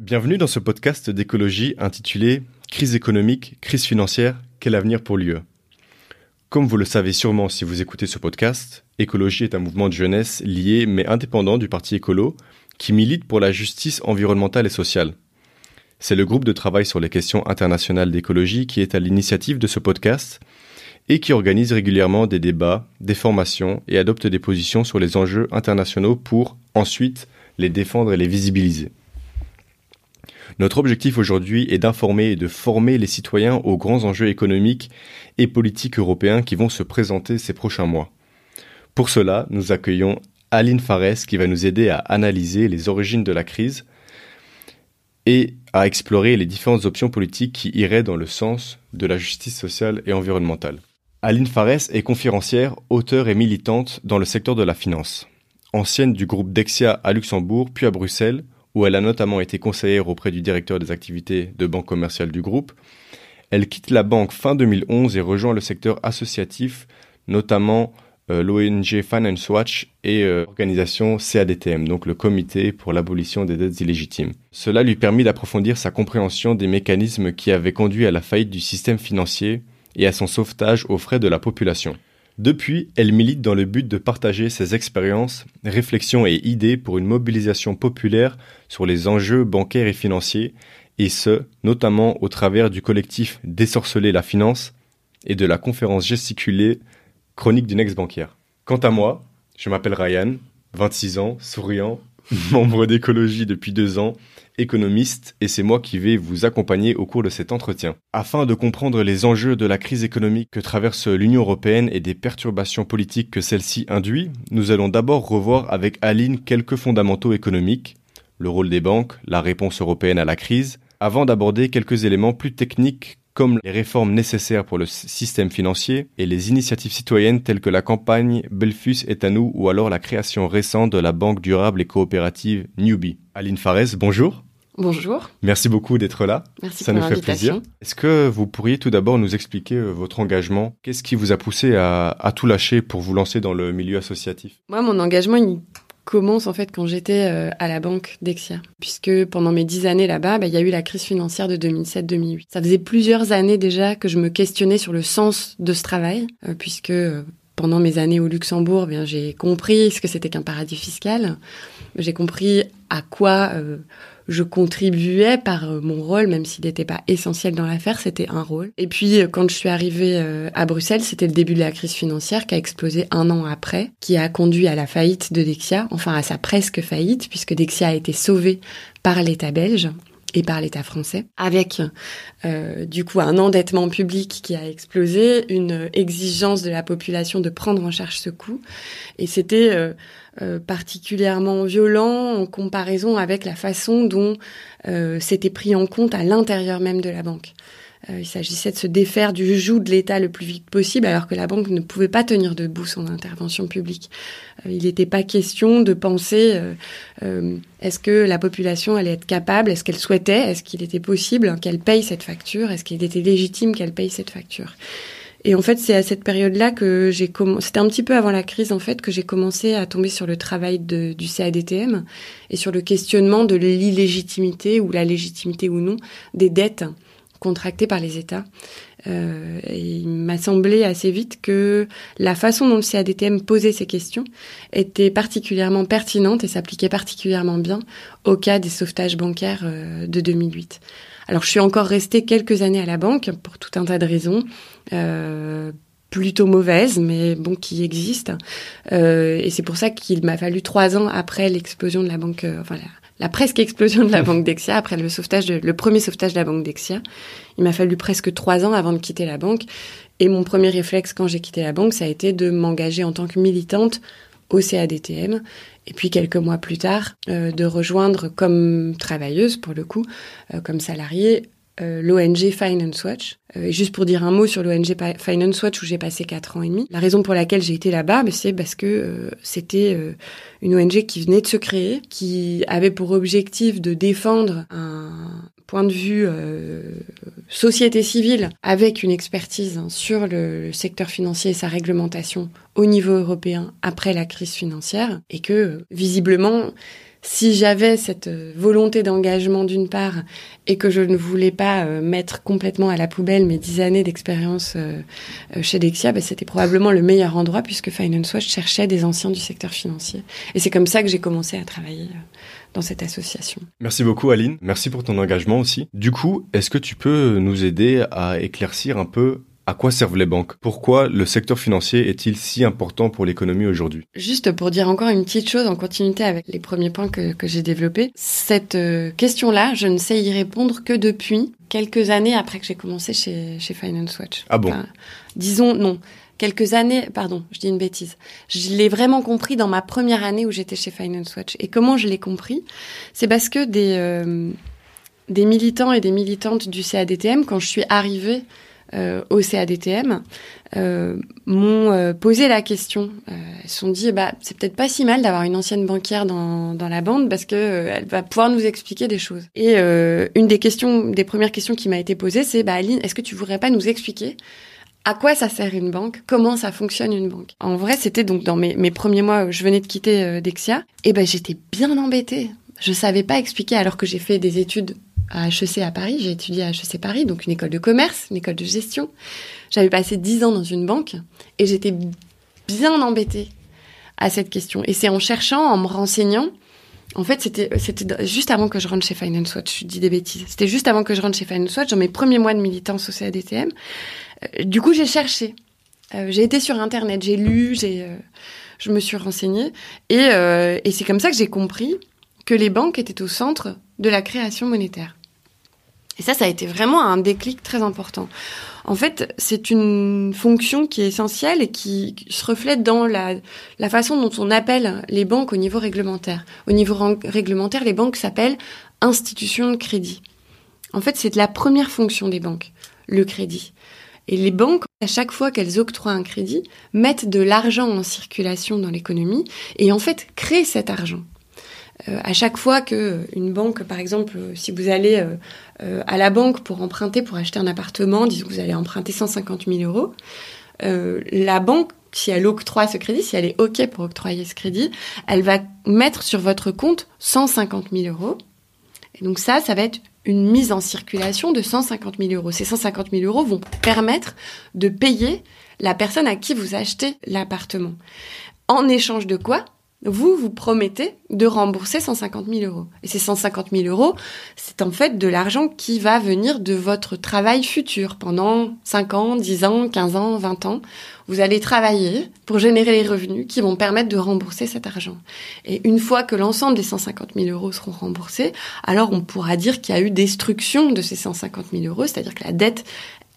Bienvenue dans ce podcast d'écologie intitulé Crise économique, crise financière, quel avenir pour l'UE Comme vous le savez sûrement si vous écoutez ce podcast, Écologie est un mouvement de jeunesse lié mais indépendant du Parti écolo qui milite pour la justice environnementale et sociale. C'est le groupe de travail sur les questions internationales d'écologie qui est à l'initiative de ce podcast et qui organise régulièrement des débats, des formations et adopte des positions sur les enjeux internationaux pour ensuite les défendre et les visibiliser. Notre objectif aujourd'hui est d'informer et de former les citoyens aux grands enjeux économiques et politiques européens qui vont se présenter ces prochains mois. Pour cela, nous accueillons Aline Fares qui va nous aider à analyser les origines de la crise et à explorer les différentes options politiques qui iraient dans le sens de la justice sociale et environnementale. Aline Fares est conférencière, auteure et militante dans le secteur de la finance. Ancienne du groupe Dexia à Luxembourg puis à Bruxelles, où elle a notamment été conseillère auprès du directeur des activités de banque commerciale du groupe. Elle quitte la banque fin 2011 et rejoint le secteur associatif, notamment euh, l'ONG Finance Watch et l'organisation euh, CADTM, donc le Comité pour l'abolition des dettes illégitimes. Cela lui permet d'approfondir sa compréhension des mécanismes qui avaient conduit à la faillite du système financier et à son sauvetage aux frais de la population. Depuis, elle milite dans le but de partager ses expériences, réflexions et idées pour une mobilisation populaire sur les enjeux bancaires et financiers, et ce, notamment au travers du collectif Désorceler la finance et de la conférence gesticulée Chronique d'une ex-banquière. Quant à moi, je m'appelle Ryan, 26 ans, souriant, membre d'écologie depuis deux ans, économiste, et c'est moi qui vais vous accompagner au cours de cet entretien. Afin de comprendre les enjeux de la crise économique que traverse l'Union européenne et des perturbations politiques que celle-ci induit, nous allons d'abord revoir avec Aline quelques fondamentaux économiques, le rôle des banques, la réponse européenne à la crise, avant d'aborder quelques éléments plus techniques comme les réformes nécessaires pour le système financier et les initiatives citoyennes telles que la campagne Belfus est à nous ou alors la création récente de la banque durable et coopérative Newbie. Aline Fares, bonjour. Bonjour. Merci beaucoup d'être là. Merci Ça pour nous fait plaisir. Est-ce que vous pourriez tout d'abord nous expliquer euh, votre engagement? Qu'est-ce qui vous a poussé à, à, tout lâcher pour vous lancer dans le milieu associatif? Moi, mon engagement, il commence en fait quand j'étais euh, à la banque Dexia, puisque pendant mes dix années là-bas, bah, il y a eu la crise financière de 2007-2008. Ça faisait plusieurs années déjà que je me questionnais sur le sens de ce travail, euh, puisque pendant mes années au Luxembourg, bien j'ai compris ce que c'était qu'un paradis fiscal. J'ai compris à quoi euh, je contribuais par euh, mon rôle, même s'il n'était pas essentiel dans l'affaire, c'était un rôle. Et puis, euh, quand je suis arrivée à Bruxelles, c'était le début de la crise financière qui a explosé un an après, qui a conduit à la faillite de Dexia, enfin à sa presque faillite, puisque Dexia a été sauvé par l'État belge et par l'État français, avec euh, du coup un endettement public qui a explosé, une exigence de la population de prendre en charge ce coût, et c'était euh, euh, particulièrement violent en comparaison avec la façon dont c'était pris en compte à l'intérieur même de la banque. il s'agissait de se défaire du joug de l'État le plus vite possible, alors que la banque ne pouvait pas tenir debout son intervention publique. il n'était pas question de penser est-ce que la population allait être capable, est-ce qu'elle souhaitait, est-ce qu'il était possible qu'elle paye cette facture, est-ce qu'il était légitime qu'elle paye cette facture. Et en fait, c'est à cette période-là que j'ai commencé, c'était un petit peu avant la crise en fait, que j'ai commencé à tomber sur le travail du CADTM et sur le questionnement de l'illégitimité ou la légitimité ou non des dettes contractées par les États. Euh, et il m'a semblé assez vite que la façon dont le CADTM posait ces questions était particulièrement pertinente et s'appliquait particulièrement bien au cas des sauvetages bancaires euh, de 2008. Alors je suis encore restée quelques années à la banque pour tout un tas de raisons. Euh, plutôt mauvaises, mais bon, qui existent. Euh, et c'est pour ça qu'il m'a fallu trois ans après l'explosion de la banque, euh, enfin la, presque explosion de la banque Dexia, après le sauvetage, le premier sauvetage de la banque Dexia. Il m'a fallu presque trois ans avant de quitter la banque. Et mon premier réflexe quand j'ai quitté la banque, ça a été de m'engager en tant que militante au CADTM. Et puis quelques mois plus tard, euh, de rejoindre comme travailleuse, pour le coup, euh, comme salariée, euh, l'ONG Finance Watch. Euh, et juste pour dire un mot sur l'ONG Finance Watch où j'ai passé quatre ans et demi. La raison pour laquelle j'ai été là-bas, bah, c'est parce que euh, c'était une ONG qui venait de se créer, qui avait pour objectif de défendre un point de vue société civile avec une expertise sur le, secteur financier et sa réglementation au niveau européen après la crise financière et que visiblement si j'avais cette euh, volonté d'engagement d'une part et que je ne voulais pas euh, mettre complètement à la poubelle mes dix années d'expérience euh, chez Dexia, ben, c'était probablement le meilleur endroit puisque Finance Watch cherchait des anciens du secteur financier. Et c'est comme ça que j'ai commencé à travailler dans cette association. Merci beaucoup Aline, merci pour ton engagement aussi. Du coup, est-ce que tu peux nous aider à éclaircir un peu à quoi servent les banques? Pourquoi le secteur financier est-il si important pour l'économie aujourd'hui? Juste pour dire encore une petite chose en continuité avec les premiers points que, j'ai développés, cette euh, question-là, je ne sais y répondre que depuis quelques années après que j'ai commencé chez, chez Finance Watch. Ah bon? Disons non quelques années, pardon, je dis une bêtise. Je l'ai vraiment compris dans ma première année où j'étais chez Finance Watch. Et comment je l'ai compris? C'est parce que des, euh, des militants et des militantes du CADTM, quand je suis arrivée au CADTM euh, m'ont euh, posé la question. Euh, elles se sont dit, bah, c'est peut-être pas si mal d'avoir une ancienne banquière dans, dans la bande parce que elle va pouvoir nous expliquer des choses. Et une des questions, des premières questions qui m'a été posée, c'est, bah, Aline, est-ce que tu voudrais pas nous expliquer à quoi ça sert une banque Comment ça fonctionne une banque? En vrai, c'était donc dans mes, mes, premiers mois où je venais de quitter Dexia, et ben j'étais bien embêtée. Je savais pas expliquer alors que j'ai fait des études à HEC à Paris. J'ai étudié à HEC Paris, donc une école de commerce, une école de gestion. J'avais passé dix ans dans une banque et j'étais bien embêtée à cette question. Et c'est en cherchant, en me renseignant, en fait, c'était c'était juste avant que je rentre chez Finance Watch. Je dis des bêtises. C'était juste avant que je rentre chez Finance Watch, dans mes premiers mois de militance au CADTM. Euh, du coup, j'ai cherché. Euh, j'ai été sur Internet, j'ai lu, j'ai, euh, je me suis renseignée, et, et c'est comme ça que j'ai compris que les banques étaient au centre de la création monétaire. Et ça, ça a été vraiment un déclic très important. En fait, c'est une fonction qui est essentielle et qui se reflète dans la, la façon dont on appelle les banques au niveau réglementaire. Au niveau réglementaire, les banques s'appellent institutions de crédit. En fait, c'est la première fonction des banques, le crédit. Et les banques, à chaque fois qu'elles octroient un crédit, mettent de l'argent en circulation dans l'économie et en fait créent cet argent. Euh, à chaque fois que une banque, par exemple, si vous allez euh, euh, à la banque pour emprunter, pour acheter un appartement, disons que vous allez emprunter 150 000 euros, la banque, si elle octroie ce crédit, si elle est OK pour octroyer ce crédit, elle va mettre sur votre compte 150 000 euros. Et donc ça, ça va être une mise en circulation de 150 000 euros. Ces 150 000 euros vont permettre de payer la personne à qui vous achetez l'appartement. En échange de quoi vous, vous promettez de rembourser 150 000 euros. Et ces 150 000 euros, c'est en fait de l'argent qui va venir de votre travail futur pendant 5 ans, 10 ans, 15 ans, 20 ans. Vous allez travailler pour générer les revenus qui vont permettre de rembourser cet argent. Et une fois que l'ensemble des 150 000 euros seront remboursés, alors on pourra dire qu'il y a eu destruction de ces 150 000 euros, c'est-à-dire que la dette,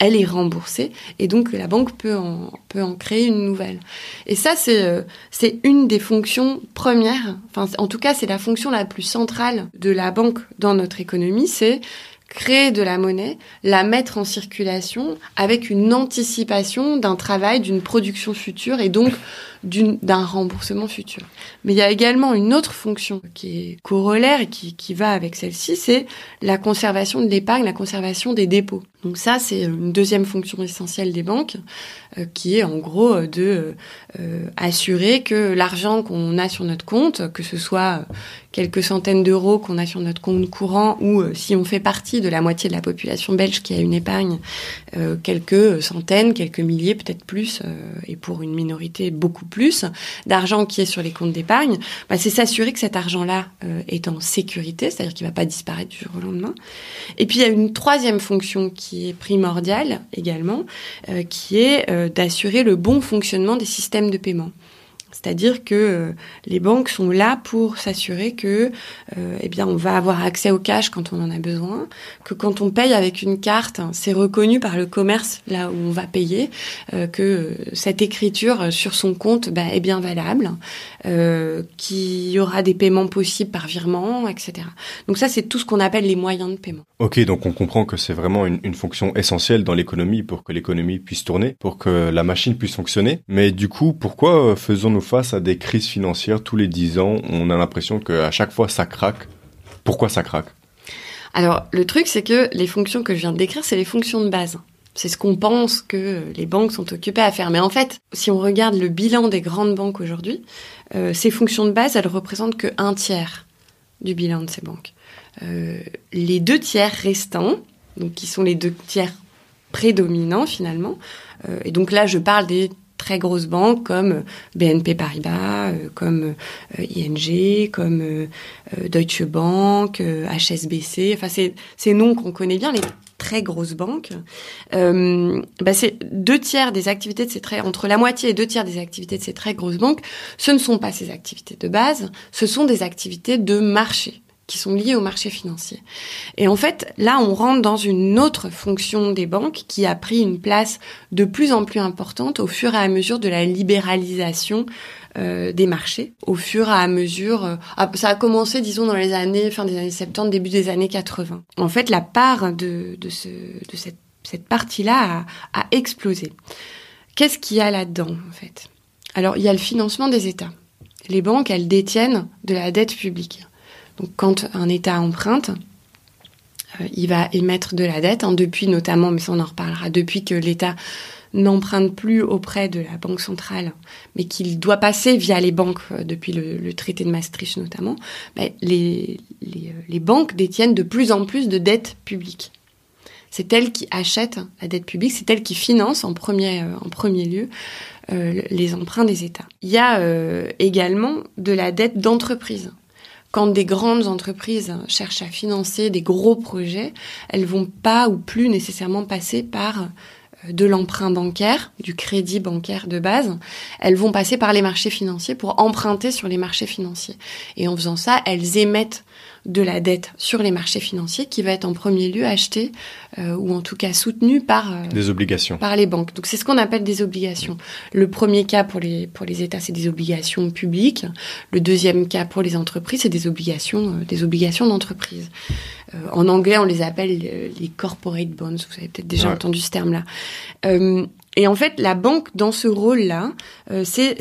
elle est remboursée et donc la banque peut en, créer une nouvelle. Et ça, c'est euh, une des fonctions premières, en tout cas c'est la fonction la plus centrale de la banque dans notre économie, c'est créer de la monnaie, la mettre en circulation avec une anticipation d'un travail, d'une production future et donc d'un remboursement futur. Mais il y a également une autre fonction qui est corollaire et qui, qui va avec celle-ci, c'est la conservation de l'épargne, la conservation des dépôts. Donc ça, c'est une deuxième fonction essentielle des banques, euh, qui est en gros euh, de euh, assurer que l'argent qu'on a sur notre compte, que ce soit quelques centaines d'euros qu'on a sur notre compte courant, ou si on fait partie de la moitié de la population belge qui a une épargne, quelques centaines, quelques milliers, peut-être plus, et pour une minorité beaucoup plus d'argent qui est sur les comptes d'épargne, bah, c'est s'assurer que cet argent-là est en sécurité, c'est-à-dire qu'il va pas disparaître du jour au lendemain. Et puis il y a une troisième fonction qui est primordiale également, qui est euh, d'assurer le bon fonctionnement des systèmes de paiement. C'est-à-dire que euh, les banques sont là pour s'assurer que, euh, eh bien, on va avoir accès au cash quand on en a besoin, que quand on paye avec une carte, c'est reconnu par le commerce là où on va payer, euh, que cette écriture sur son compte bah, est bien valable, qu'il y aura des paiements possibles par virement, etc. Donc ça, c'est tout ce qu'on appelle les moyens de paiement. Ok, donc on comprend que c'est vraiment une, une fonction essentielle dans l'économie pour que l'économie puisse tourner, pour que la machine puisse fonctionner. Mais du coup, pourquoi faisons-nous face à des crises financières tous les 10 ans. On a l'impression qu'à chaque fois, ça craque. Pourquoi ça craque? Alors, le truc, c'est que les fonctions que je viens de décrire, c'est les fonctions de base. C'est ce qu'on pense que les banques sont occupées à faire. Mais en fait, si on regarde le bilan des grandes banques aujourd'hui, euh, ces fonctions de base, elles représentent que un tiers du bilan de ces banques. Euh, les deux tiers restants, donc qui sont les deux tiers prédominants finalement, euh, et donc là je parle des très grosses banques comme BNP Paribas, euh, comme euh, ING, comme euh, Deutsche Bank, HSBC, enfin c'est ces noms qu'on connaît bien, les très grosses banques, euh, bah c'est deux tiers des activités de ces très entre la moitié et deux tiers des activités de ces très grosses banques, ce ne sont pas ces activités de base, ce sont des activités de marché qui sont liées au marché financier. Et en fait, là, on rentre dans une autre fonction des banques qui a pris une place de plus en plus importante au fur et à mesure de la libéralisation euh, des marchés, au fur et à mesure. Euh, ah, ça a commencé, disons, dans les années fin des années 70, début des années 80. En fait, la part de, de, ce, de cette, partie-là a explosé. Qu'est-ce qu'il y a là-dedans, en fait? Alors, il y a le financement des États. Les banques, elles détiennent de la dette publique. Donc quand un État emprunte, euh, il va émettre de la dette, hein, depuis notamment, mais ça on en reparlera, depuis que l'État n'emprunte plus auprès de la Banque centrale, mais qu'il doit passer via les banques, euh, depuis le, traité de Maastricht notamment, ben, euh, les, banques détiennent de plus en plus de dettes publiques. C'est elles qui achètent la dette publique, c'est elles qui financent en premier, en premier lieu les emprunts des États. Il y a également de la dette d'entreprise quand des grandes entreprises cherchent à financer des gros projets, elles vont pas ou plus nécessairement passer par euh, de l'emprunt bancaire, du crédit bancaire de base, elles vont passer par les marchés financiers pour emprunter sur les marchés financiers. Et en faisant ça, elles émettent de la dette sur les marchés financiers qui va être en premier lieu achetée euh, ou en tout cas soutenue par euh, des obligations par les banques. Donc c'est ce qu'on appelle des obligations. Le premier cas pour les pour les États c'est des obligations publiques. Le deuxième cas pour les entreprises c'est des obligations euh, des obligations d'entreprise. Euh, en anglais on les appelle les corporate bonds. Vous avez peut-être déjà ouais. entendu ce terme là. Euh, et en fait, la banque, dans ce rôle-là, euh, c'est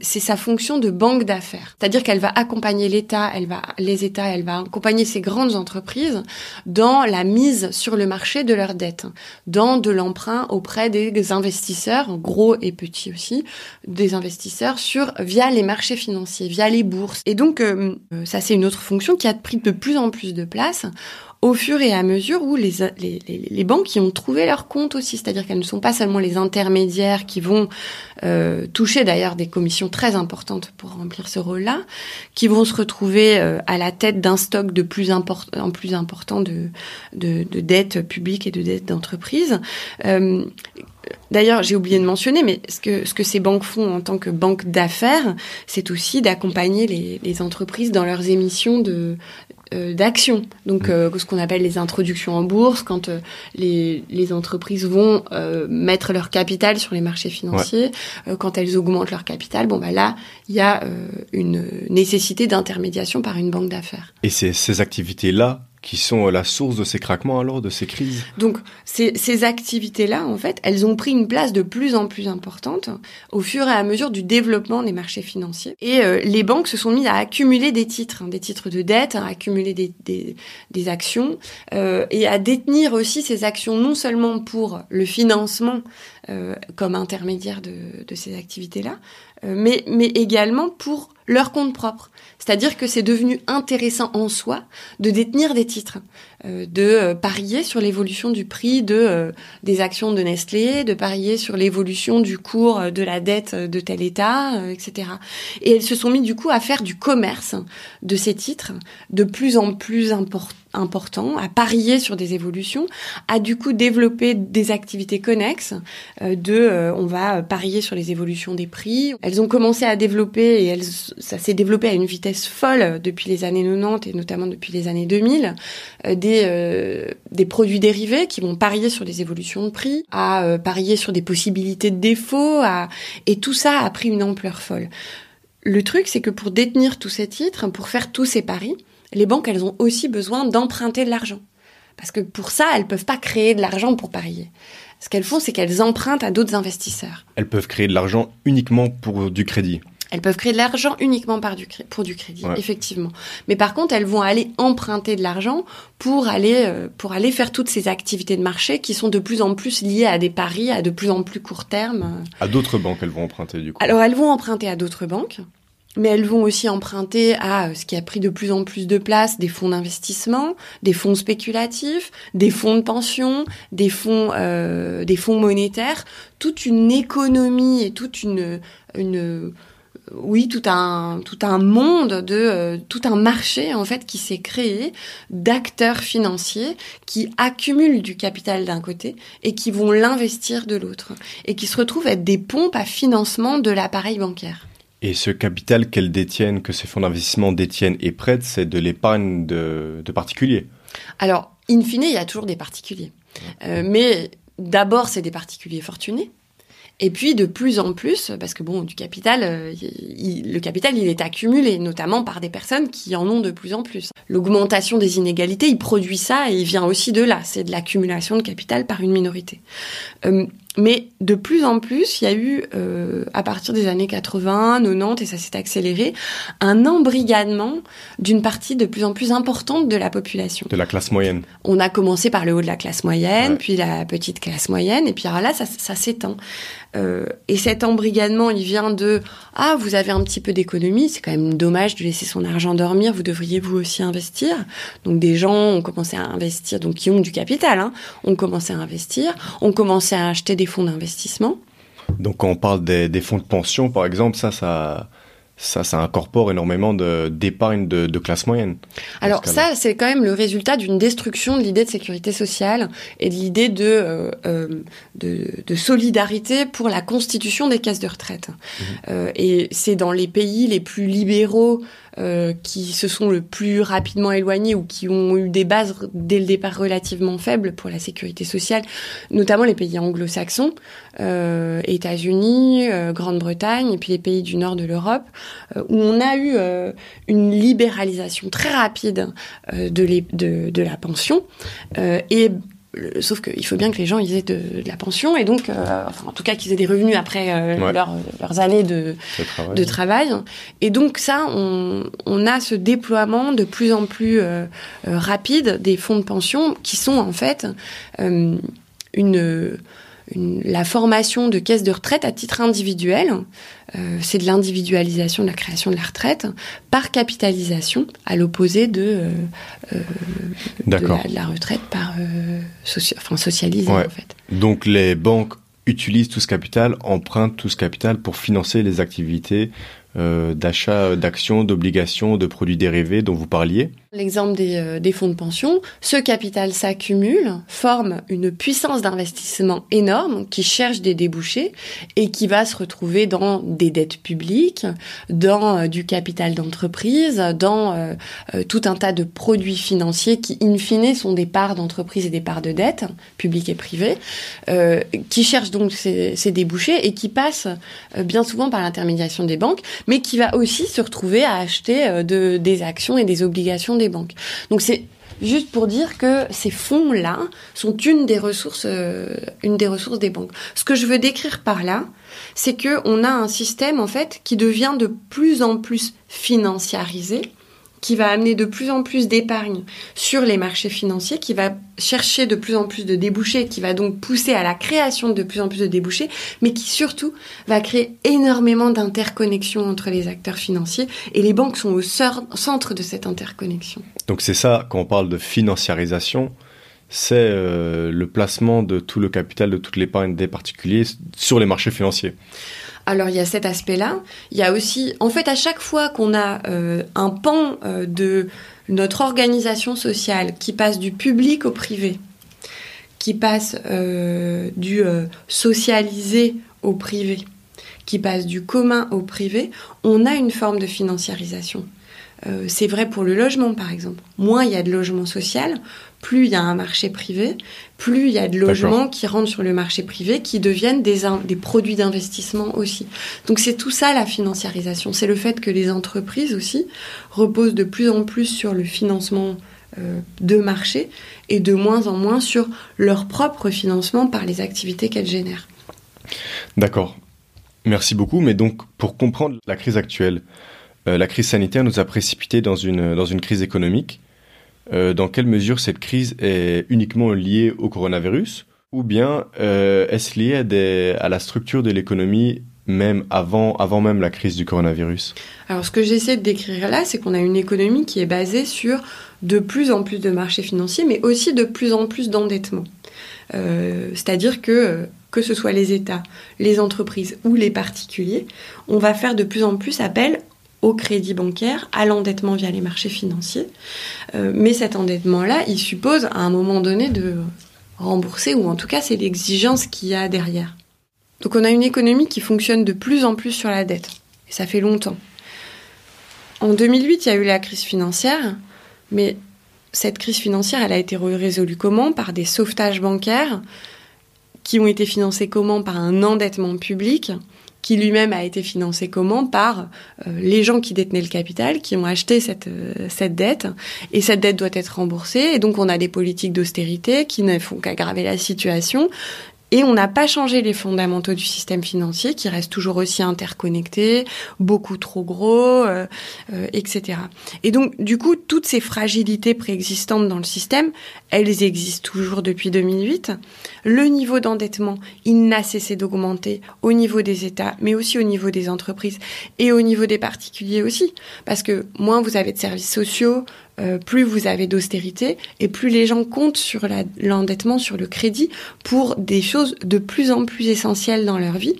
sa fonction de banque d'affaires. C'est-à-dire qu'elle va accompagner l'État, elle va les États, elle va accompagner ces grandes entreprises dans la mise sur le marché de leurs dettes, dans de l'emprunt auprès des investisseurs, gros et petits aussi, des investisseurs sur via les marchés financiers, via les bourses. Et donc, euh, ça c'est une autre fonction qui a pris de plus en plus de place au fur et à mesure où les, les, banques y ont trouvé leur compte aussi, c'est-à-dire qu'elles ne sont pas seulement les intermédiaires qui vont euh, toucher d'ailleurs des commissions très importantes pour remplir ce rôle-là, qui vont se retrouver euh, à la tête d'un stock de plus import en plus important de, de, de dettes publiques et de dettes d'entreprise. Euh, D'ailleurs, j'ai oublié de mentionner, mais ce que, ce que ces banques font en tant que banque d'affaires, c'est aussi d'accompagner les, entreprises dans leurs émissions de, euh, d'actions. Donc, euh, ce qu'on appelle les introductions en bourse, quand euh, les, les, entreprises vont euh, mettre leur capital sur les marchés financiers, ouais. quand elles augmentent leur capital, bon, bah là, il y a une nécessité d'intermédiation par une banque d'affaires. Et ces, ces activités-là, qui sont la source de ces craquements alors, de ces crises Donc ces, ces activités-là, en fait, elles ont pris une place de plus en plus importante au fur et à mesure du développement des marchés financiers. Et euh, les banques se sont mis à accumuler des titres, hein, des titres de dette, à accumuler des, des, des actions euh, et à détenir aussi ces actions non seulement pour le financement euh, comme intermédiaire de, de ces activités-là, euh, mais, mais également pour leur compte propre. C'est-à-dire que c'est devenu intéressant en soi de détenir des titres, de euh, parier sur l'évolution du prix de euh, des actions de Nestlé, de parier sur l'évolution du cours de la dette de tel État, euh, etc. Et elles se sont mis du coup à faire du commerce de ces titres de plus en plus important important, à parier sur des évolutions, à du coup développer des activités connexes euh, de euh, on va parier sur les évolutions des prix. Elles ont commencé à développer et elles, ça s'est développé à une vitesse folle depuis les années 90 et notamment depuis les années 2000 euh, des des produits dérivés qui vont parier sur les évolutions de prix, à parier sur des possibilités de défaut, à et tout ça a pris une ampleur folle. Le truc, c'est que pour détenir tous ces titres, pour faire tous ces paris, les banques, elles ont aussi besoin d'emprunter de l'argent. Parce que pour ça, elles peuvent pas créer de l'argent pour parier. Ce qu'elles font, c'est qu'elles empruntent à d'autres investisseurs. Elles peuvent créer de l'argent uniquement pour du crédit. Elles peuvent créer de l'argent uniquement par du, pour du crédit, ouais. effectivement. Mais par contre, elles vont aller emprunter de l'argent pour aller, euh, pour aller faire toutes ces activités de marché qui sont de plus en plus liées à des paris à de plus en plus court terme. À d'autres banques, elles vont emprunter du coup. Alors, elles vont emprunter à d'autres banques. mais elles vont aussi emprunter à ce qui a pris de plus en plus de place, des fonds d'investissement, des fonds spéculatifs, des fonds de pension, des fonds, euh, des fonds monétaires, toute une économie et toute une, une oui, tout un tout un monde de euh, tout un marché en fait qui s'est créé d'acteurs financiers qui accumulent du capital d'un côté et qui vont l'investir de l'autre et qui se retrouvent être des pompes à financement de l'appareil bancaire. Et ce capital qu'elles détiennent, que ces fonds d'investissement détiennent et prêtent, c'est de l'épargne de, particuliers Alors, in fine, il y a toujours des particuliers. Euh, mais d'abord, c'est des particuliers fortunés. Et puis de plus en plus, parce que bon, du capital, euh, le capital, il est accumulé, notamment par des personnes qui en ont de plus en plus. L'augmentation des inégalités, il produit ça et il vient aussi de là. C'est de l'accumulation de capital par une minorité. Euh, mais de plus en plus, il y a eu, euh, à partir des années 80, 90, et ça s'est accéléré, un embrigadement d'une partie de plus en plus importante de la population. De la classe moyenne. On a commencé par le haut de la classe moyenne, puis la petite classe moyenne, et puis alors là, ça, ça s'étend. Euh, et cet embrigadement, il vient de ah, vous avez un petit peu d'économie, c'est quand même dommage de laisser son argent dormir, vous devriez vous aussi investir. Donc des gens ont commencé à investir, donc qui ont du capital, hein, ont commencé à investir, ont commencé à acheter des fonds d'investissement. Donc quand on parle des, des, fonds de pension, par exemple, ça, ça, ça, ça incorpore énormément d'épargne de, de, classe moyenne. Alors ça, c'est quand même le résultat d'une destruction de l'idée de sécurité sociale et de l'idée de, euh, euh, de, de, solidarité pour la constitution des caisses de retraite. Mmh. Euh, et c'est dans les pays les plus libéraux euh, qui se sont le plus rapidement éloignés ou qui ont eu des bases dès le départ relativement faibles pour la sécurité sociale, notamment les pays anglo-saxons, euh, États-Unis, euh, Grande-Bretagne et puis les pays du nord de l'Europe, euh, où on a eu une libéralisation très rapide de, les, de, de, la pension et sauf qu'il faut bien que les gens ils aient de, la pension et donc, euh, enfin, en tout cas qu'ils aient des revenus après euh, leurs années de, de travail. Et donc ça, on, on, a ce déploiement de plus en plus euh, rapide des fonds de pension qui sont en fait une la formation de caisses de retraite à titre individuel, euh, c'est de l'individualisation de la création de la retraite par capitalisation, à l'opposé de, euh, euh de, la, retraite par enfin, socialisée en fait. Donc les banques utilisent tout ce capital, empruntent tout ce capital pour financer les activités euh, d'achat d'actions, d'obligations, de produits dérivés dont vous parliez. L'exemple des, euh, des, fonds de pension, ce capital s'accumule, forme une puissance d'investissement énorme qui cherche des débouchés et qui va se retrouver dans des dettes publiques, dans euh, du capital d'entreprise, dans tout un tas de produits financiers qui, in fine, sont des parts d'entreprise et des parts de dette, publiques et privées, qui cherchent donc ces, débouchés et qui passent bien souvent par l'intermédiation des banques, mais qui va aussi se retrouver à acheter euh, de, des actions et des obligations des banques. Donc c'est juste pour dire que ces fonds-là sont une des ressources, euh, une des ressources des banques. Ce que je veux décrire par là, c'est que on a un système en fait qui devient de plus en plus financiarisé qui va amener de plus en plus d'épargne sur les marchés financiers, qui va chercher de plus en plus de débouchés, qui va donc pousser à la création de plus en plus de débouchés, mais qui surtout va créer énormément d'interconnexions entre les acteurs financiers, et les banques sont au centre de cette interconnexion. Donc c'est ça, quand on parle de financiarisation, c'est euh, le placement de tout le capital, de toute l'épargne des particuliers sur les marchés financiers. Alors il y a cet aspect-là. Il y a aussi, en fait, à chaque fois qu'on a euh, un pan euh, de notre organisation sociale qui passe du public au privé, qui passe euh, du socialisé au privé, qui passe du commun au privé, on a une forme de financiarisation. c'est vrai pour le logement, par exemple. Moins il y a de logement social, plus il y a un marché privé, plus il y a de logements qui rentrent sur le marché privé, qui deviennent des, des produits d'investissement aussi. Donc c'est tout ça la financiarisation. C'est le fait que les entreprises aussi reposent de plus en plus sur le financement euh, de marché et de moins en moins sur leur propre financement par les activités qu'elles génèrent. D'accord. Merci beaucoup. Mais donc pour comprendre la crise actuelle, euh, la crise sanitaire nous a précipité dans une, dans une crise économique dans quelle mesure cette crise est uniquement liée au coronavirus ou bien euh, est-ce lié à, la structure de l'économie même avant, avant même la crise du coronavirus? Alors ce que j'essaie de décrire là, c'est qu'on a une économie qui est basée sur de plus en plus de marchés financiers, mais aussi de plus en plus d'endettement. Euh, c'est-à-dire que que ce soit les États, les entreprises ou les particuliers, on va faire de plus en plus appel au crédit bancaire, à l'endettement via les marchés financiers. Euh, mais cet endettement-là, il suppose à un moment donné de rembourser, ou en tout cas c'est l'exigence qu'il y a derrière. Donc on a une économie qui fonctionne de plus en plus sur la dette, et ça fait longtemps. En 2008, il y a eu la crise financière, mais cette crise financière, elle a été résolue comment? Par des sauvetages bancaires qui ont été financés comment? Par un endettement public qui lui-même a été financé comment Par euh, les gens qui détenaient le capital, qui ont acheté euh, cette dette, et cette dette doit être remboursée, et donc on a des politiques d'austérité qui ne font qu'aggraver la situation, et on n'a pas changé les fondamentaux du système financier qui reste toujours aussi interconnecté, beaucoup trop gros, euh, euh, etc. Et donc, du coup, toutes ces fragilités préexistantes dans le système, elles existent toujours depuis 2008. Le niveau d'endettement, il n'a cessé d'augmenter au niveau des États, mais aussi au niveau des entreprises et au niveau des particuliers aussi. Parce que moins vous avez de services sociaux, euh, plus vous avez d'austérité et plus les gens comptent sur l'endettement, sur le crédit pour des choses de plus en plus essentielles dans leur vie.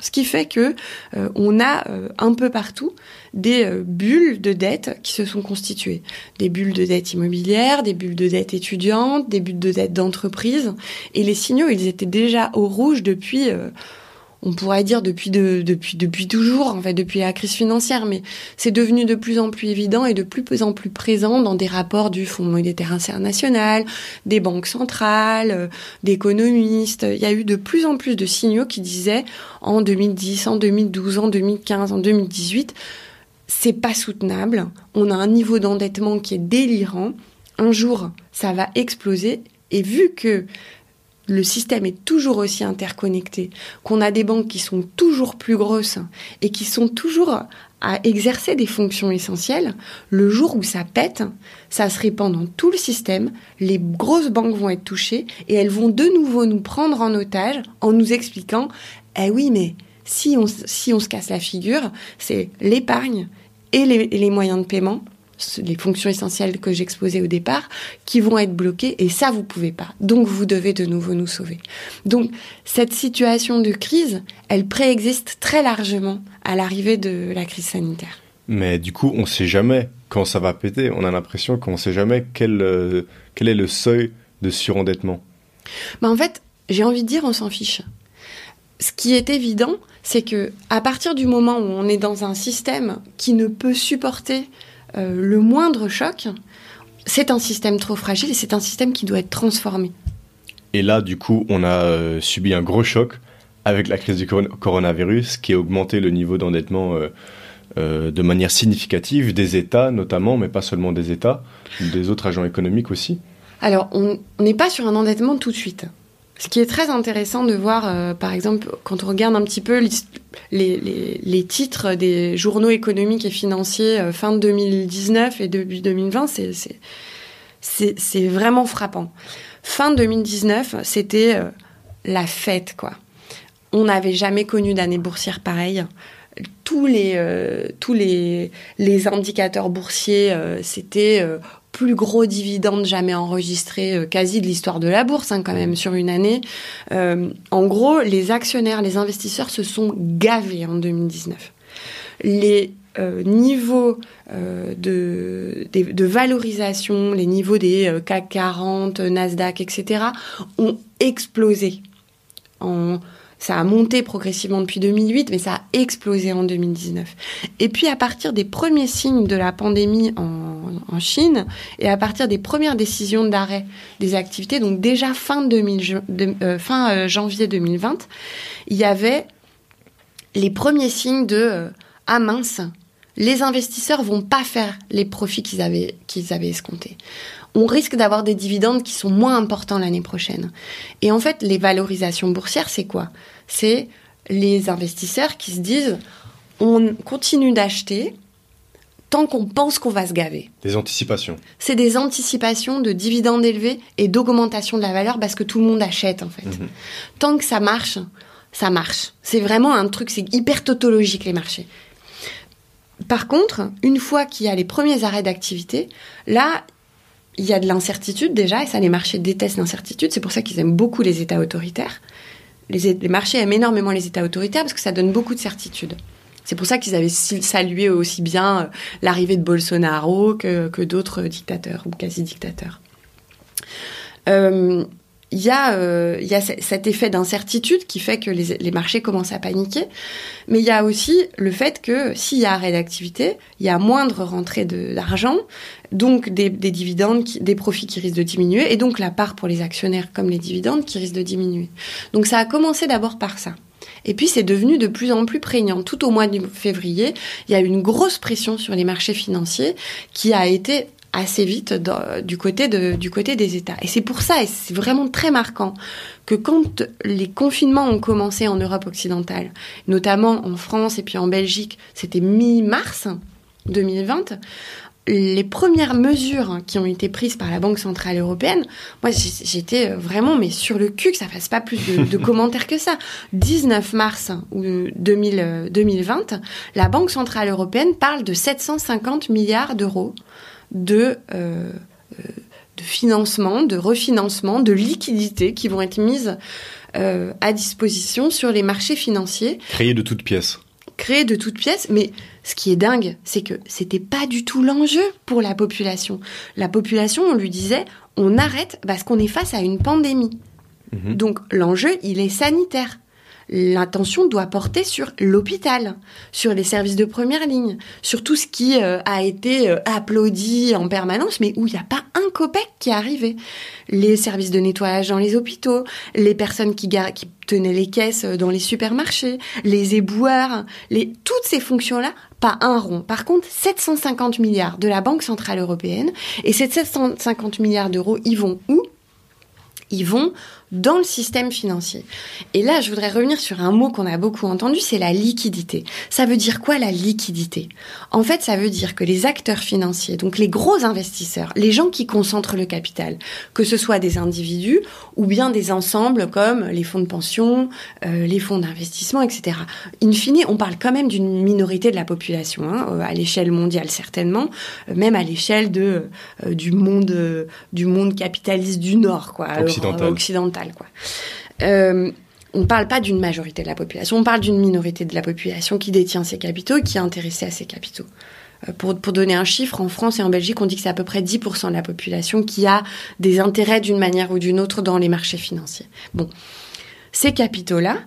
Ce qui fait que euh, on a euh, un peu partout des bulles de dette qui se sont constituées. Des bulles de dette immobilière, des bulles de dette étudiante, des bulles de dette d'entreprise. Et les signaux, ils étaient déjà au rouge depuis on pourrait dire depuis depuis toujours en fait depuis la crise financière mais c'est devenu de plus en plus évident et de plus en plus présent dans des rapports du Fonds monétaire international, des banques centrales, euh, d'économistes, il y a eu de plus en plus de signaux qui disaient en 2010, en 2012, en 2015, en 2018 c'est pas soutenable, on a un niveau d'endettement qui est délirant, un jour ça va exploser et vu que le système est toujours aussi interconnecté, qu'on a des banques qui sont toujours plus grosses et qui sont toujours à exercer des fonctions essentielles, le jour où ça pète, ça se répand dans tout le système, les grosses banques vont être touchées et elles vont de nouveau nous prendre en otage en nous expliquant Eh oui, mais si on, se casse la figure, c'est l'épargne et les moyens de paiement les fonctions essentielles que j'exposais au départ, qui vont être bloquées et ça, vous pouvez pas. Donc, vous devez de nouveau nous sauver. Donc, cette situation de crise, elle préexiste très largement à l'arrivée de la crise sanitaire. Mais du coup, on ne sait jamais quand ça va péter. On a l'impression qu'on ne sait jamais quel, euh, quel est le seuil de surendettement. Bah en fait, j'ai envie de dire, on s'en fiche. Ce qui est évident, c'est que à partir du moment où on est dans un système qui ne peut supporter le moindre choc, c'est un système trop fragile et c'est un système qui doit être transformé. Et là, du coup, on a euh, subi un gros choc avec la crise du coronavirus qui a augmenté le niveau d'endettement euh, de manière significative des États notamment, mais pas seulement des États, des autres agents économiques aussi. Alors, on n'est pas sur un endettement tout de suite. Ce qui est très intéressant de voir, euh, par exemple, quand on regarde un petit peu les, titres des journaux économiques et financiers euh, fin de 2019 et début 2020, c'est vraiment frappant. Fin 2019, c'était euh, la fête, quoi. On n'avait jamais connu d'année boursière pareille. Tous les, tous les, les indicateurs boursiers, c'était plus gros dividende jamais enregistré euh, quasi de l'histoire de la bourse hein, quand même sur une année. Euh, en gros, les actionnaires, les investisseurs se sont gavés en 2019. Les euh, niveaux de, de, valorisation, les niveaux des CAC 40, Nasdaq, etc., ont explosé en ça a monté progressivement depuis 2008, mais ça a explosé en 2019. Et puis à partir des premiers signes de la pandémie en, Chine et à partir des premières décisions d'arrêt des activités, donc déjà fin, 2000, euh, euh, janvier 2020, il y avait les premiers signes de euh, ah mince, les investisseurs vont pas faire les profits qu'ils avaient qu'ils avaient escomptés on risque d'avoir des dividendes qui sont moins importants l'année prochaine. Et en fait, les valorisations boursières, c'est quoi? C'est les investisseurs qui se disent on continue d'acheter tant qu'on pense qu'on va se gaver. Des anticipations. C'est des anticipations de dividendes élevés et d'augmentation de la valeur parce que tout le monde achète en fait. Mhm. Tant que ça marche, ça marche. C'est vraiment un truc, c'est hyper tautologique les marchés. Par contre, une fois qu'il y a les premiers arrêts d'activité, là, il y a de l'incertitude déjà, et ça, les marchés détestent l'incertitude. C'est pour ça qu'ils aiment beaucoup les États autoritaires. Les, marchés aiment énormément les États autoritaires parce que ça donne beaucoup de certitude. C'est pour ça qu'ils avaient salué aussi bien euh, l'arrivée de Bolsonaro que, que d'autres dictateurs ou quasi-dictateurs. Euh, il y a, euh, cet effet d'incertitude qui fait que les, marchés commencent à paniquer, mais il y a aussi le fait que s'il y a arrêt d'activité, il y a moindre rentrée d'argent, donc des, des dividendes, des profits qui risquent de diminuer, et donc la part pour les actionnaires comme les dividendes qui risquent de diminuer. Donc ça a commencé d'abord par ça. Et puis c'est devenu de plus en plus prégnant. Tout au mois de février, il y a eu une grosse pression sur les marchés financiers qui a été assez vite du, côté de, du côté des États. Et c'est pour ça, et c'est vraiment très marquant, que quand les confinements ont commencé en Europe occidentale, notamment en France et puis en Belgique, c'était mi-mars 2020, les premières mesures qui ont été prises par la Banque Centrale Européenne, moi j'étais vraiment mais sur le cul que ça fasse pas plus de, de commentaires que ça. 19 mars 2000, 2020, la Banque Centrale Européenne parle de 750 milliards d'euros de, euh, de financement, de refinancement, de liquidités qui vont être mises euh, à disposition sur les marchés financiers. Créés de toutes pièces. De toutes pièces, mais ce qui est dingue, c'est que c'était pas du tout l'enjeu pour la population. La population, on lui disait, on arrête parce qu'on est face à une pandémie. Mmh. Donc l'enjeu, il est sanitaire l'attention doit porter sur l'hôpital, sur les services de première ligne, sur tout ce qui euh, a été euh, applaudi en permanence, mais où il n'y a pas un copec qui est arrivé. Les services de nettoyage dans les hôpitaux, les personnes qui, tenaient les caisses euh, dans les supermarchés, les éboueurs, les... toutes ces fonctions-là, pas un rond. Par contre, 750 milliards de la Banque Centrale Européenne, et ces 750 milliards d'euros, ils vont où? Ils vont dans le système financier. Et là, je voudrais revenir sur un mot qu'on a beaucoup entendu, c'est la liquidité. Ça veut dire quoi la liquidité? En fait, ça veut dire que les acteurs financiers, donc les gros investisseurs, les gens qui concentrent le capital, que ce soit des individus ou bien des ensembles comme les fonds de pension, euh, les fonds d'investissement, etc. In fine, on parle quand même d'une minorité de la population, hein, euh, à l'échelle mondiale certainement, euh, même à l'échelle de euh, du monde euh, du monde capitaliste du Nord, quoi, occidental. occidental Euh, on ne parle pas d'une majorité de la population, on parle d'une minorité de la population qui détient ces capitaux, qui est intéressée à ces capitaux. Euh, pour, pour, donner un chiffre, en France et en Belgique, on dit que c'est à peu près 10% de la population qui a des intérêts d'une manière ou d'une autre dans les marchés financiers. Bon, ces capitaux-là,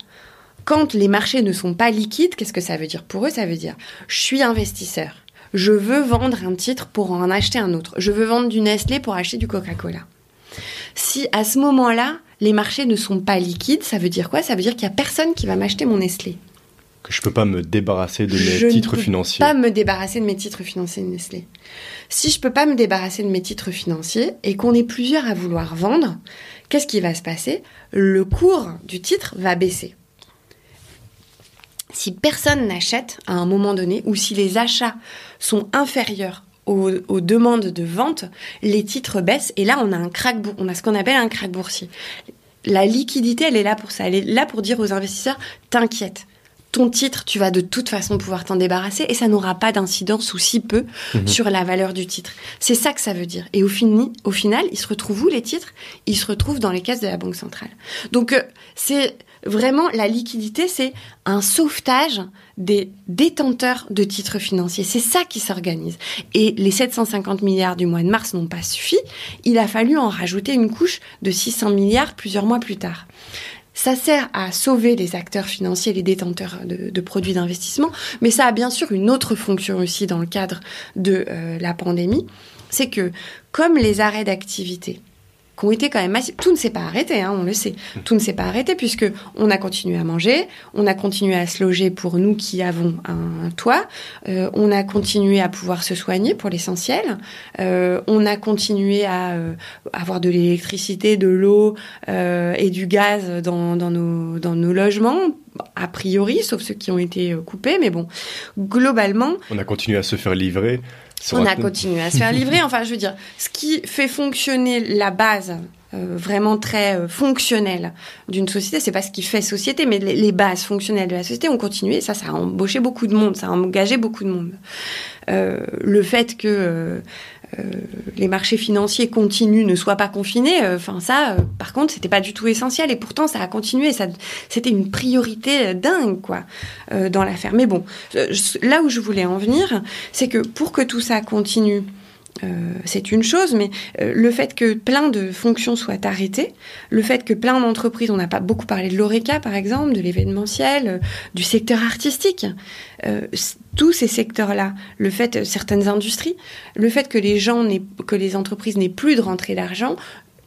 quand les marchés ne sont pas liquides, qu'est-ce que ça veut dire pour eux? Ça veut dire, je suis investisseur, je veux vendre un titre pour en acheter un autre, je veux vendre du Nestlé pour acheter du Coca-Cola. Si à ce moment-là, les marchés ne sont pas liquides, ça veut dire quoi? Ça veut dire qu'il n'y a personne qui va m'acheter mon Nestlé. Que je ne peux pas me débarrasser de mes je titres ne peux financiers. pas me débarrasser de mes titres financiers Nestlé. Si je peux pas me débarrasser de mes titres financiers et qu'on est plusieurs à vouloir vendre, qu'est-ce qui va se passer? Le cours du titre va baisser. Si personne n'achète à un moment donné ou si les achats sont inférieurs aux, aux, demandes de vente, les titres baissent et là on a un crack, on a ce qu'on appelle un crack boursier. La liquidité, elle est là pour ça. Elle est là pour dire aux investisseurs, t'inquiète. Ton titre, tu vas de toute façon pouvoir t'en débarrasser et ça n'aura pas d'incidence ou si peu mmh. sur la valeur du titre. C'est ça que ça veut dire. Et au, fini, au final, ils se retrouvent où les titres? Ils se retrouvent dans les caisses de la Banque centrale. Donc euh, c'est vraiment la liquidité, c'est un sauvetage des détenteurs de titres financiers. C'est ça qui s'organise. Et les 750 milliards du mois de mars n'ont pas suffi. Il a fallu en rajouter une couche de 600 milliards plusieurs mois plus tard. Ça sert à sauver les acteurs financiers, les détenteurs de, produits d'investissement, mais ça a bien sûr une autre fonction aussi dans le cadre de euh, la pandémie, c'est que comme les arrêts d'activité qui ont été quand même. Tout ne s'est pas arrêté, hein, on le sait. Tout ne s'est pas arrêté puisque on a continué à manger, on a continué à se loger pour nous qui avons un, toit, euh, on a continué à pouvoir se soigner pour l'essentiel, euh, on a continué à euh, avoir de l'électricité, de l'eau et du gaz dans nos logements a priori, sauf ceux qui ont été coupés, mais bon, globalement... On a continué à se faire livrer on a continué à se faire livrer. Enfin, je veux dire, ce qui fait fonctionner la base euh, vraiment très euh, fonctionnelle d'une société, c'est pas ce qui fait société, mais les, bases fonctionnelles de la société ont continué. Ça, ça a embauché beaucoup de monde, ça a engagé beaucoup de monde. Euh, le fait que les marchés financiers continuent, ne soient pas confinés, enfin ça, par contre, c'était pas du tout essentiel. Et pourtant, ça a continué. Ça, c'était une priorité dingue, quoi, dans l'affaire. Mais bon, là où je voulais en venir, c'est que pour que tout ça continue, euh, c'est une chose, mais euh, le fait que plein de fonctions soient arrêtées, le fait que plein d'entreprises, on n'a pas beaucoup parlé de l'ORECA par exemple, de l'événementiel, euh, du secteur artistique, tous ces secteurs-là, le fait certaines industries, le fait que les gens que les entreprises n'aient plus de rentrée d'argent,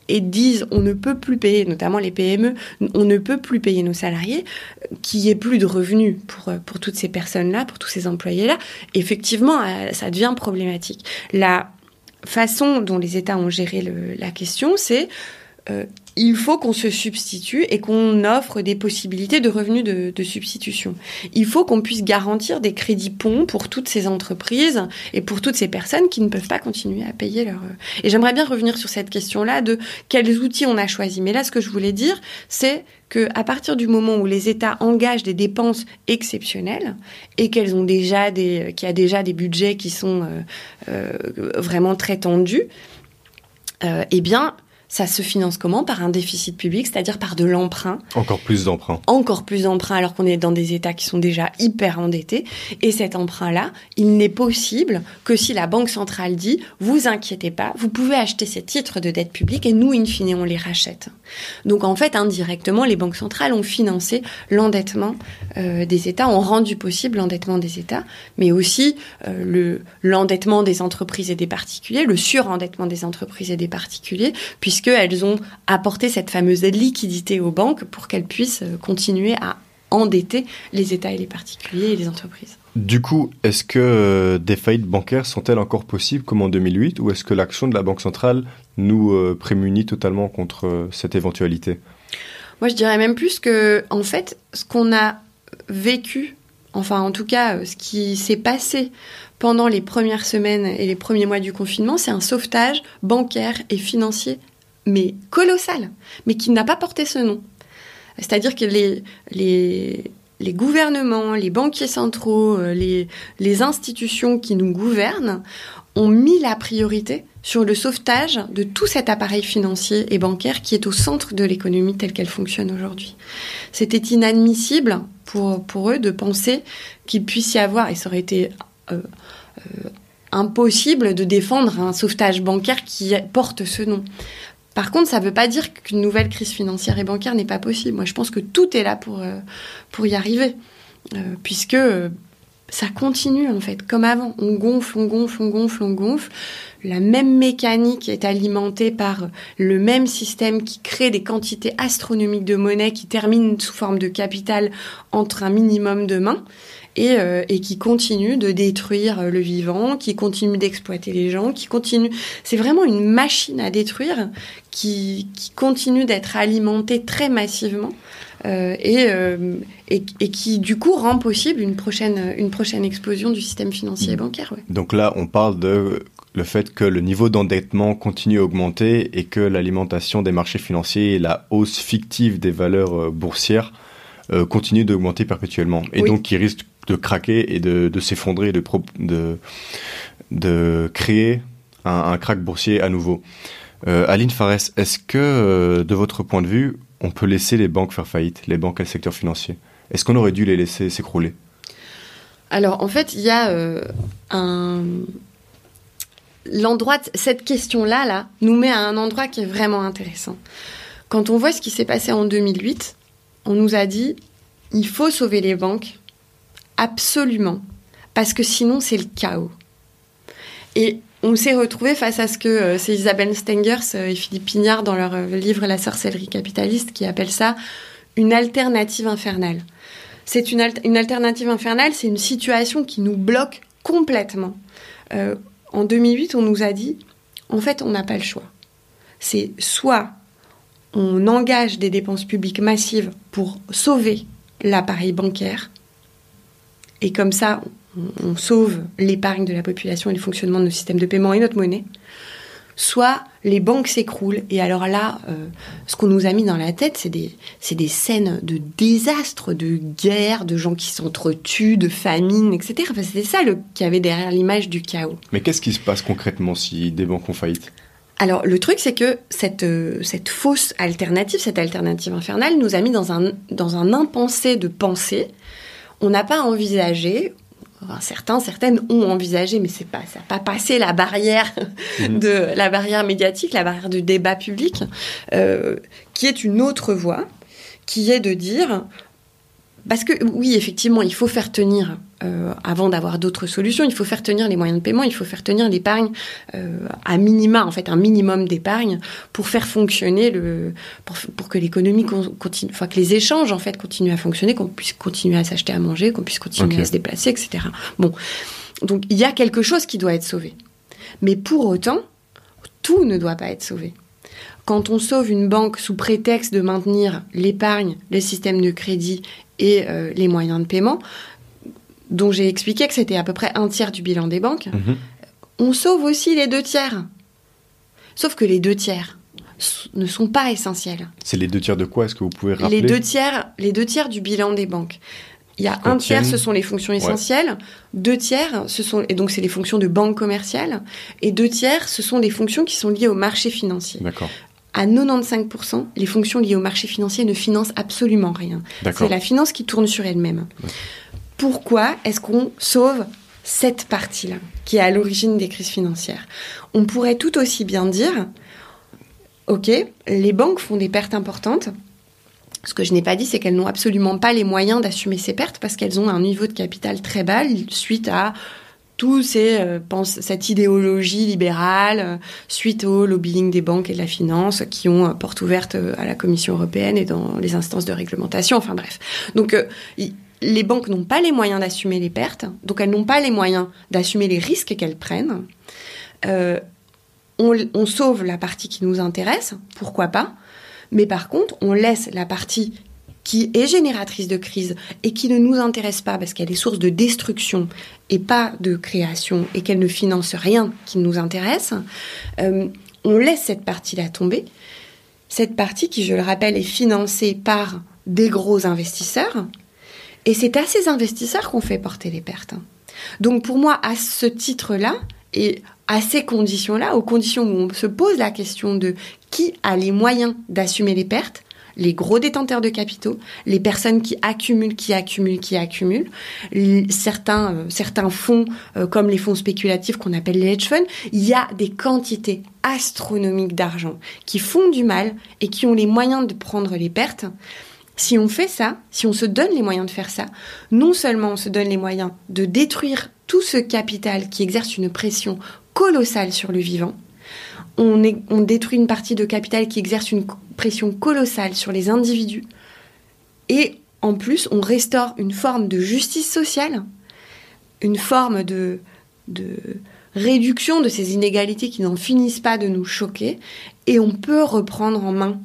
et disent on ne peut plus payer, notamment les PME, on ne peut plus payer nos salariés, qu'il n'y ait plus de revenus pour, pour toutes ces personnes-là, pour tous ces employés-là, effectivement, ça devient problématique. La façon dont les États ont géré la question, c'est euh, il faut qu'on se substitue et qu'on offre des possibilités de revenus de, substitution. Il faut qu'on puisse garantir des crédits ponts pour toutes ces entreprises et pour toutes ces personnes qui ne peuvent pas continuer à payer leur. Et j'aimerais bien revenir sur cette question-là de quels outils on a choisi. Mais là, ce que je voulais dire, c'est que à partir du moment où les États engagent des dépenses exceptionnelles et qu'elles ont déjà des, qu'il y a déjà des budgets qui sont euh, euh, vraiment très tendus, eh bien, ça se finance comment? Par un déficit public, c'est-à-dire par de l'emprunt. Encore plus d'emprunt. Encore plus d'emprunt alors qu'on est dans des États qui sont déjà hyper endettés. Et cet emprunt-là, il n'est possible que si la Banque centrale dit, vous inquiétez pas, vous pouvez acheter ces titres de dette publique et nous, in fine, on les rachète. Donc en fait, indirectement, les banques centrales ont financé l'endettement euh, des États, ont rendu possible l'endettement des États, mais aussi euh, le l'endettement des entreprises et des particuliers, le surendettement des entreprises et des particuliers, puisque qu'elles ont apporté cette fameuse liquidité aux banques pour qu'elles puissent euh, continuer à endetter les États et les particuliers et les entreprises. Du coup, est-ce que euh, des faillites bancaires sont-elles encore possibles comme en 2008 ou est-ce que l'action de la Banque centrale nous euh, prémunit totalement contre cette éventualité? Moi, je dirais même plus que, en fait, ce qu'on a vécu, enfin en tout cas, ce qui s'est passé pendant les premières semaines et les premiers mois du confinement, c'est un sauvetage bancaire et financier mais colossal, mais qui n'a pas porté ce nom. C'est-à-dire que les, les, gouvernements, les banquiers centraux, euh, les, les institutions qui nous gouvernent ont mis la priorité sur le sauvetage de tout cet appareil financier et bancaire qui est au centre de l'économie telle qu'elle fonctionne aujourd'hui. C'était inadmissible pour, pour eux de penser qu'il puisse y avoir, et ça aurait été euh, euh, impossible de défendre un sauvetage bancaire qui porte ce nom. Par contre, ça ne veut pas dire qu'une nouvelle crise financière et bancaire n'est pas possible. Moi, je pense que tout est là pour, euh, y arriver, euh, puisque euh, ça continue en fait, comme avant. On gonfle, on gonfle, on gonfle, on gonfle. La même mécanique est alimentée par le même système qui crée des quantités astronomiques de monnaie qui terminent sous forme de capital entre un minimum de mains. Euh, et, qui continue de détruire le vivant, qui continue d'exploiter les gens, qui continue. C'est vraiment une machine à détruire qui, qui continue d'être alimentée très massivement. Euh, et, euh, et, et, qui du coup rend possible une prochaine, une prochaine explosion du système financier et bancaire. Ouais. Donc là, on parle de le fait que le niveau d'endettement continue à augmenter et que l'alimentation des marchés financiers et la hausse fictive des valeurs boursières euh, continue d'augmenter perpétuellement et donc qui risque de craquer et de, de s'effondrer, de, de, de créer un, un crack boursier à nouveau. Euh, Aline Fares, est-ce que, euh, de votre point de vue, on peut laisser les banques faire faillite, les banques et le secteur financier? Est-ce qu'on aurait dû les laisser s'écrouler? Alors, en fait, il y a euh, un. L'endroit, cette question-là, là, nous met à un endroit qui est vraiment intéressant. Quand on voit ce qui s'est passé en 2008, on nous a dit il faut sauver les banques Absolument. Parce que sinon, c'est le chaos. Et on s'est retrouvé face à ce que euh, c'est Isabelle Stengers euh, et Philippe Pignard dans leur euh, livre La sorcellerie capitaliste qui appellent ça une alternative infernale. C'est une, une, alternative infernale, c'est une situation qui nous bloque complètement. en 2008, on nous a dit, en fait, on n'a pas le choix. C'est soit on engage des dépenses publiques massives pour sauver l'appareil bancaire, et comme ça, on sauve l'épargne de la population et le fonctionnement de nos systèmes de paiement et notre monnaie, soit les banques s'écroulent. Et alors là, euh, ce qu'on nous a mis dans la tête, c'est des, des scènes de désastre, de guerre, de gens qui s'entretuent, de famine, etc. Enfin, c'était ça le, qui avait derrière l'image du chaos. Mais qu'est-ce qui se passe concrètement si des banques ont faillite? Alors le truc c'est que cette, euh, cette fausse alternative, cette alternative infernale nous a mis dans un, dans un impensé de pensée. On n'a pas envisagé, certains, certaines ont envisagé, mais c'est pas, ça n'a pas passé la barrière mhm. de la barrière médiatique, la barrière du débat public, euh, qui est une autre voie, qui est de dire parce que oui, effectivement, il faut faire tenir, euh, avant d'avoir d'autres solutions, il faut faire tenir les moyens de paiement, il faut faire tenir l'épargne euh, à minima, en fait, un minimum d'épargne pour faire fonctionner le, pour, que l'économie continue, enfin que les échanges en fait continuent à fonctionner, qu'on puisse continuer à s'acheter à manger, qu'on puisse continuer à se déplacer, etc. Bon, donc il y a quelque chose qui doit être sauvé, mais pour autant, tout ne doit pas être sauvé. Quand on sauve une banque sous prétexte de maintenir l'épargne, le système de crédit et euh, les moyens de paiement, dont j'ai expliqué que c'était à peu près un tiers du bilan des banques, mhm. on sauve aussi les deux tiers. Sauf que les deux tiers ne sont pas essentiels. C'est les deux tiers de quoi? Est-ce que vous pouvez rappeler? les deux tiers, les deux tiers du bilan des banques. Il y a un tiers, ce sont les fonctions essentielles. Deux tiers, ce sont et donc c'est les fonctions de banque commerciale. Et deux tiers, ce sont des fonctions qui sont liées au marché financier. À 95%, les fonctions liées au marché financier ne financent absolument rien. C'est la finance qui tourne sur elle-même. Pourquoi est-ce qu'on sauve cette partie-là, qui est à l'origine des crises financières? On pourrait tout aussi bien dire, OK, les banques font des pertes importantes. Ce que je n'ai pas dit, c'est qu'elles n'ont absolument pas les moyens d'assumer ces pertes parce qu'elles ont un niveau de capital très bas suite à tout c'est euh, cette idéologie libérale euh, suite au lobbying des banques et de la finance qui ont euh, porte ouverte à la Commission européenne et dans les instances de réglementation. Enfin bref. Donc les banques n'ont pas les moyens d'assumer les pertes, donc elles n'ont pas les moyens d'assumer les risques qu'elles prennent. On sauve la partie qui nous intéresse, pourquoi pas, mais par contre, on laisse la partie qui est génératrice de crise et qui ne nous intéresse pas parce qu'elle est source de destruction et pas de création et qu'elle ne finance rien qui nous intéresse, euh, on laisse cette partie-là tomber. Cette partie qui, je le rappelle, est financée par des gros investisseurs. Et c'est à ces investisseurs qu'on fait porter les pertes. Donc pour moi, à ce titre-là, et à ces conditions-là, aux conditions où on se pose la question de qui a les moyens d'assumer les pertes, les gros détenteurs de capitaux, les personnes qui accumulent, qui accumulent, qui accumulent, certains, euh, certains fonds euh, comme les fonds spéculatifs qu'on appelle les hedge funds, il y a des quantités astronomiques d'argent qui font du mal et qui ont les moyens de prendre les pertes. Si on fait ça, si on se donne les moyens de faire ça, non seulement on se donne les moyens de détruire tout ce capital qui exerce une pression colossale sur le vivant, on, détruit une partie de capital qui exerce une pression colossale sur les individus. Et en plus, on restaure une forme de justice sociale, une forme de, réduction de ces inégalités qui n'en finissent pas de nous choquer. Et on peut reprendre en main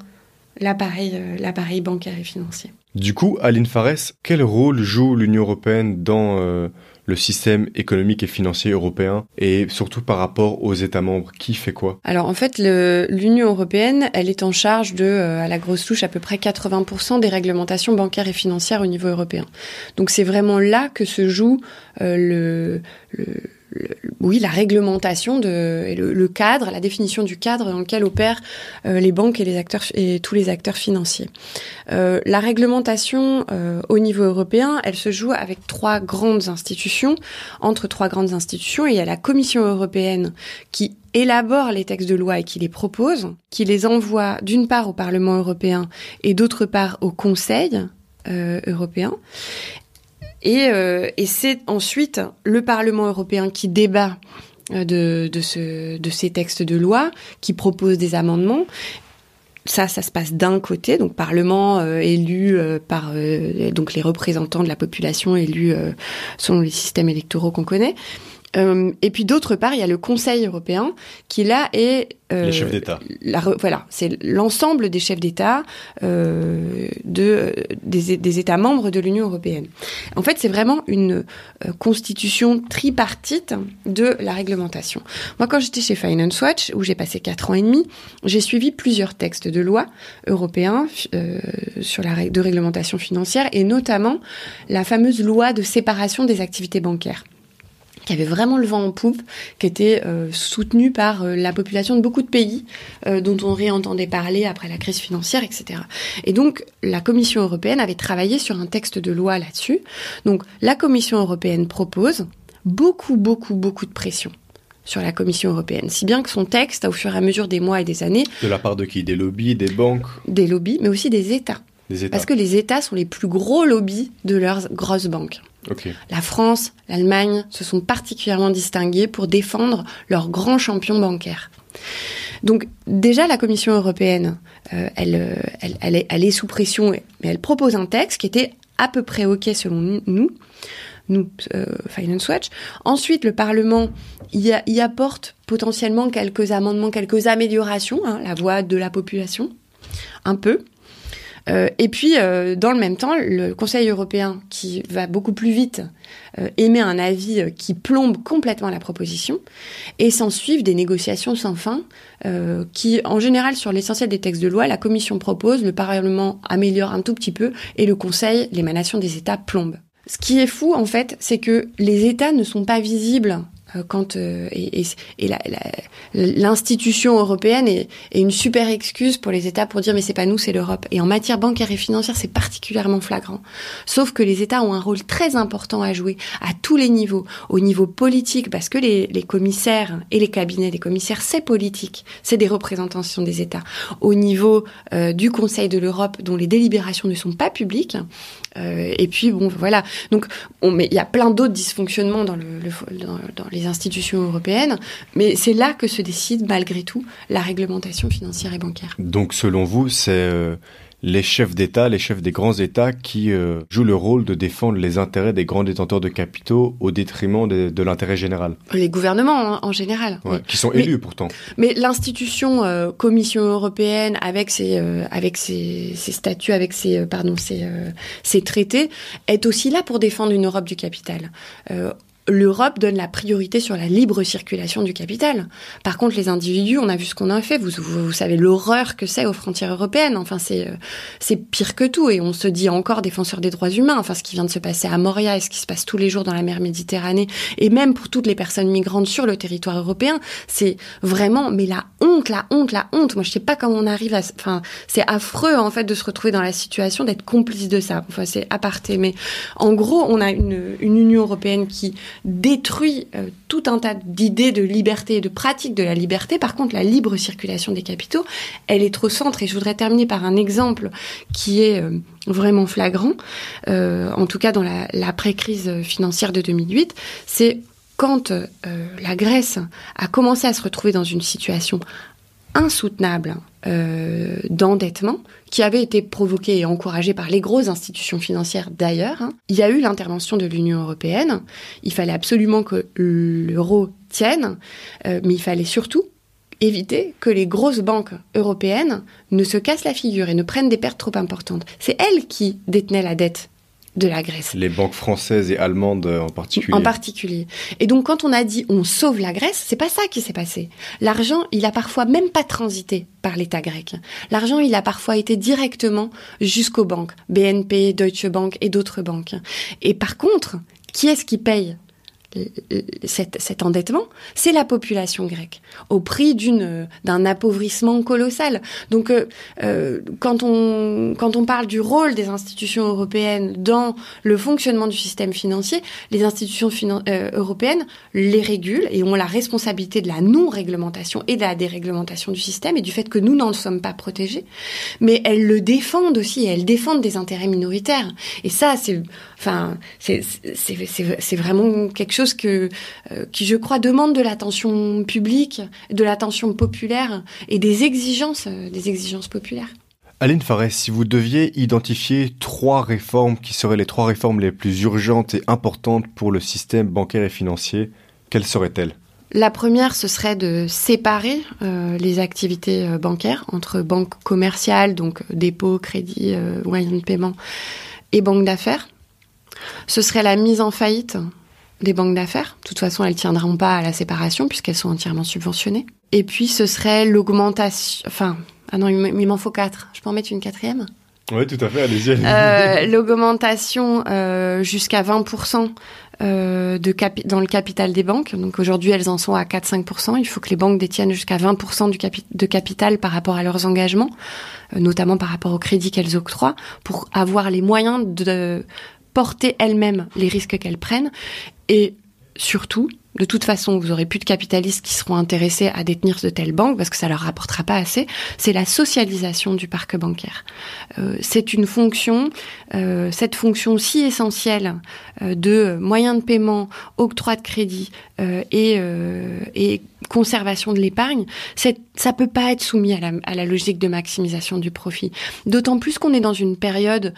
l'appareil, euh, bancaire et financier. Du coup, Aline Fares, quel rôle joue l'Union européenne dans euh, le système économique et financier européen et surtout par rapport aux États membres Qui fait quoi? Alors en fait, l'Union européenne, elle est en charge de, euh, à la grosse touche, à peu près 80% des réglementations bancaires et financières au niveau européen. Donc c'est vraiment là que se joue euh, le, le oui, la réglementation de le, cadre, la définition du cadre dans lequel opèrent euh, les banques et les acteurs et tous les acteurs financiers. Euh, la réglementation euh, au niveau européen, elle se joue avec trois grandes institutions, entre trois grandes institutions. il y a la Commission européenne qui élabore les textes de loi et qui les propose, qui les envoie d'une part au Parlement européen et d'autre part au Conseil européen. Euh, et, c'est ensuite le Parlement européen qui débat euh, de, ces textes de loi, qui propose des amendements. Ça, ça se passe d'un côté, donc Parlement euh, élu par donc les représentants de la population élus selon les systèmes électoraux qu'on connaît. Euh, et puis d'autre part, il y a le Conseil européen qui là est euh, les chefs d'État. Voilà, c'est l'ensemble des chefs d'État euh, de des, des, États membres de l'Union européenne. En fait, c'est vraiment une euh, constitution tripartite de la réglementation. Moi, quand j'étais chez Finance Watch, où j'ai passé quatre ans et demi, j'ai suivi plusieurs textes de loi européens euh, sur la de réglementation financière et notamment la fameuse loi de séparation des activités bancaires qui avait vraiment le vent en poupe, qui était euh, soutenu par euh, la population de beaucoup de pays euh, dont on réentendait parler après la crise financière, etc. Et donc la Commission européenne avait travaillé sur un texte de loi là-dessus. Donc la Commission européenne propose beaucoup, beaucoup, beaucoup de pression sur la Commission européenne, si bien que son texte, au fur et à mesure des mois et des années... De la part de qui? Des lobbies, des banques? Des lobbies, mais aussi des États. Des États. Parce que les États sont les plus gros lobbies de leurs grosses banques. La France, l'Allemagne se sont particulièrement distingués pour défendre leurs grands champions bancaires. Donc déjà, la Commission européenne, euh, euh, elle, est, sous pression, mais elle propose un texte qui était à peu près OK selon nous, nous, euh, Finance Watch. Ensuite, le Parlement y, apporte potentiellement quelques amendements, quelques améliorations, hein, la voix de la population, un peu. Euh, et puis, euh, dans le même temps, le Conseil européen, qui va beaucoup plus vite, euh, émet un avis qui plombe complètement la proposition, et s'en suivent des négociations sans fin, qui, en général, sur l'essentiel des textes de loi, la Commission propose, le Parlement améliore un tout petit peu, et le Conseil, l'émanation des États, plombe. Ce qui est fou, en fait, c'est que les États ne sont pas visibles quand euh, et, et, l'institution européenne est, est, une super excuse pour les États pour dire mais c'est pas nous c'est l'Europe. Et en matière bancaire et financière c'est particulièrement flagrant. Sauf que les États ont un rôle très important à jouer à tous les niveaux. Au niveau politique parce que les, les commissaires et les cabinets des commissaires c'est politique. C'est des représentations des États. Au niveau euh, du Conseil de l'Europe dont les délibérations ne sont pas publiques euh, et puis bon, voilà. Donc, on, mais il y a plein d'autres dysfonctionnements dans, le, dans, dans, les institutions européennes, mais c'est là que se décide malgré tout la réglementation financière et bancaire. Donc, selon vous, c'est euh, les chefs d'État, les chefs des grands États qui euh, jouent le rôle de défendre les intérêts des grands détenteurs de capitaux au détriment de, l'intérêt général. Les gouvernements en, général. Qui sont élus pourtant. Mais l'institution euh, Commission européenne, avec ses, euh, avec ses, ses, statuts, avec ses, pardon, ses, ses traités, est aussi là pour défendre une Europe du capital l'Europe donne la priorité sur la libre circulation du capital. Par contre, les individus, on a vu ce qu'on a fait. Vous, vous, savez l'horreur que c'est aux frontières européennes. Enfin, c'est euh, c'est pire que tout. Et on se dit encore défenseur des droits humains. Enfin, ce qui vient de se passer à Moria et ce qui se passe tous les jours dans la mer Méditerranée, et même pour toutes les personnes migrantes sur le territoire européen, c'est vraiment, mais la honte, la honte, la honte. Moi, je sais pas comment on arrive à. Enfin, c'est affreux en fait de se retrouver dans la situation d'être complice de ça. Enfin, c'est aparté. Mais en gros, on a une, une Union européenne qui détruit euh, tout un tas d'idées de liberté et de pratiques de la liberté. Par contre, la libre circulation des capitaux, elle est trop centre. Et je voudrais terminer par un exemple qui est euh, vraiment flagrant, euh, en tout cas dans la, l'après-crise financière de 2008. C'est quand la Grèce a commencé à se retrouver dans une situation insoutenable euh, d'endettement qui avait été provoqué et encouragé par les grosses institutions financières d'ailleurs. Hein. Il y a eu l'intervention de l'Union européenne. Il fallait absolument que l'euro tienne, euh, mais il fallait surtout éviter que les grosses banques européennes ne se cassent la figure et ne prennent des pertes trop importantes. C'est elles qui détenaient la dette de la Grèce. Les banques françaises et allemandes euh, en particulier. En particulier. Et donc quand on a dit on sauve la Grèce, c'est pas ça qui s'est passé. L'argent, il a parfois même pas transité par l'État grec. L'argent, il a parfois été directement jusqu'aux banques, BNP, Deutsche Bank et d'autres banques. Et par contre, qui est-ce qui paye cet, endettement, c'est la population grecque, au prix d'une d'un appauvrissement colossal. Donc, euh, euh, quand on quand on parle du rôle des institutions européennes dans le fonctionnement du système financier, les institutions euh, européennes les régulent et ont la responsabilité de la non-réglementation et de la déréglementation du système et du fait que nous n'en sommes pas protégés. Mais elles le défendent aussi, elles défendent des intérêts minoritaires. Et ça, c'est enfin c'est vraiment quelque chose que, euh, qui, je crois, demande de l'attention publique, de l'attention populaire et des exigences, euh, des exigences populaires. Aline Farès, si vous deviez identifier trois réformes qui seraient les trois réformes les plus urgentes et importantes pour le système bancaire et financier, Quelles seraient-elles? La première, ce serait de séparer euh, les activités euh, bancaires entre banques commerciales, donc dépôt, crédit, euh, moyens de paiement, et banques d'affaires. Ce serait la mise en faillite des banques d'affaires. De toute façon, elles tiendront pas à la séparation puisqu'elles sont entièrement subventionnées. Et puis, ce serait l'augmentation. Enfin, ah non, il m'en faut quatre. Je peux en mettre une quatrième? Oui, tout à fait, allez-y. Euh, L'augmentation euh, jusqu'à 20% euh, de capi dans le capital des banques. Donc aujourd'hui, elles en sont à 4-5%. Il faut que les banques détiennent jusqu'à 20% du capi de capital par rapport à leurs engagements, euh, notamment par rapport au crédit qu'elles octroient, pour avoir les moyens de porter elles-mêmes les risques qu'elles prennent. Et surtout, de toute façon, vous aurez plus de capitalistes qui seront intéressés à détenir de telles banques parce que ça leur rapportera pas assez. C'est la socialisation du parc bancaire. Euh, c'est une fonction, euh, cette fonction si essentielle euh, de moyens de paiement, octroi de crédit et, conservation de l'épargne, ça peut pas être soumis à la, logique de maximisation du profit. D'autant plus qu'on est dans une période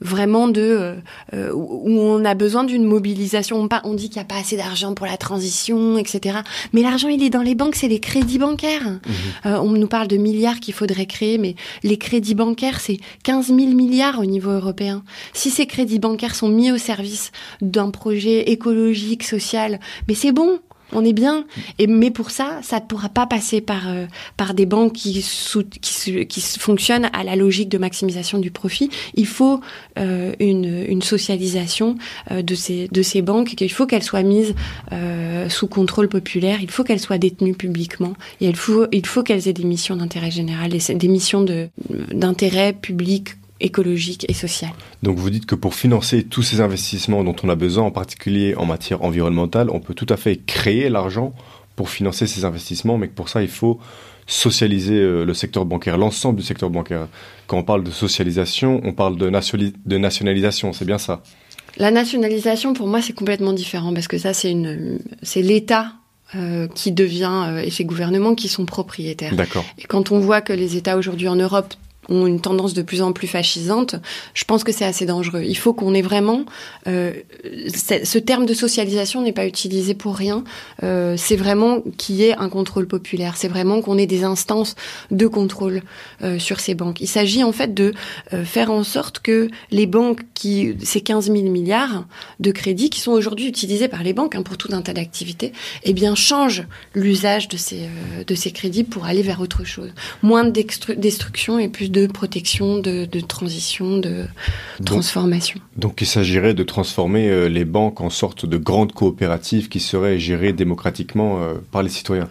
vraiment de où on a besoin d'une mobilisation. On, on dit qu'il n'y a pas assez d'argent pour la transition, etc. Mais l'argent, il est dans les banques, c'est les crédits bancaires. Mmh. on nous parle de milliards qu'il faudrait créer, mais les crédits bancaires, c'est 15 000 milliards au niveau européen. Si ces crédits bancaires sont mis au service d'un projet écologique, social, mais c'est bon on est bien. Mais pour ça, ça ne pourra pas passer par, euh, par des banques qui, qui, qui, fonctionnent à la logique de maximisation du profit. Il faut euh, une, socialisation euh, de, ces, de ces banques, qu'il faut qu'elles soient mises sous contrôle populaire, il faut qu'elles soient détenues publiquement, et il faut, il qu'elles aient des missions d'intérêt général, des, des missions d'intérêt public écologique et social. Donc vous dites que pour financer tous ces investissements dont on a besoin, en particulier en matière environnementale, on peut tout à fait créer l'argent pour financer ces investissements, mais que pour ça, il faut socialiser euh, le secteur bancaire, l'ensemble du secteur bancaire. Quand on parle de socialisation, on parle de, de nationalisation, c'est bien ça? La nationalisation, pour moi, c'est complètement différent, parce que ça, c'est c'est l'État euh, qui devient euh, et ces gouvernements qui sont propriétaires. D'accord. Et quand on voit que les États aujourd'hui en Europe ont une tendance de plus en plus fascisante, je pense que c'est assez dangereux. Il faut qu'on ait vraiment euh, ce terme de socialisation n'est pas utilisé pour rien. Euh, c'est vraiment qu'il y ait un contrôle populaire. C'est vraiment qu'on ait des instances de contrôle euh, sur ces banques. Il s'agit en fait de euh, faire en sorte que les banques qui ces 15 000 milliards de crédits qui sont aujourd'hui utilisés par les banques hein, pour tout un tas d'activités, eh bien changent l'usage de ces euh, de ces crédits pour aller vers autre chose. Moins de destruction et plus de protection, de, transition, de transformation. Donc, il s'agirait de transformer euh, les banques en sorte de grandes coopératives qui seraient gérées démocratiquement euh, par les citoyens.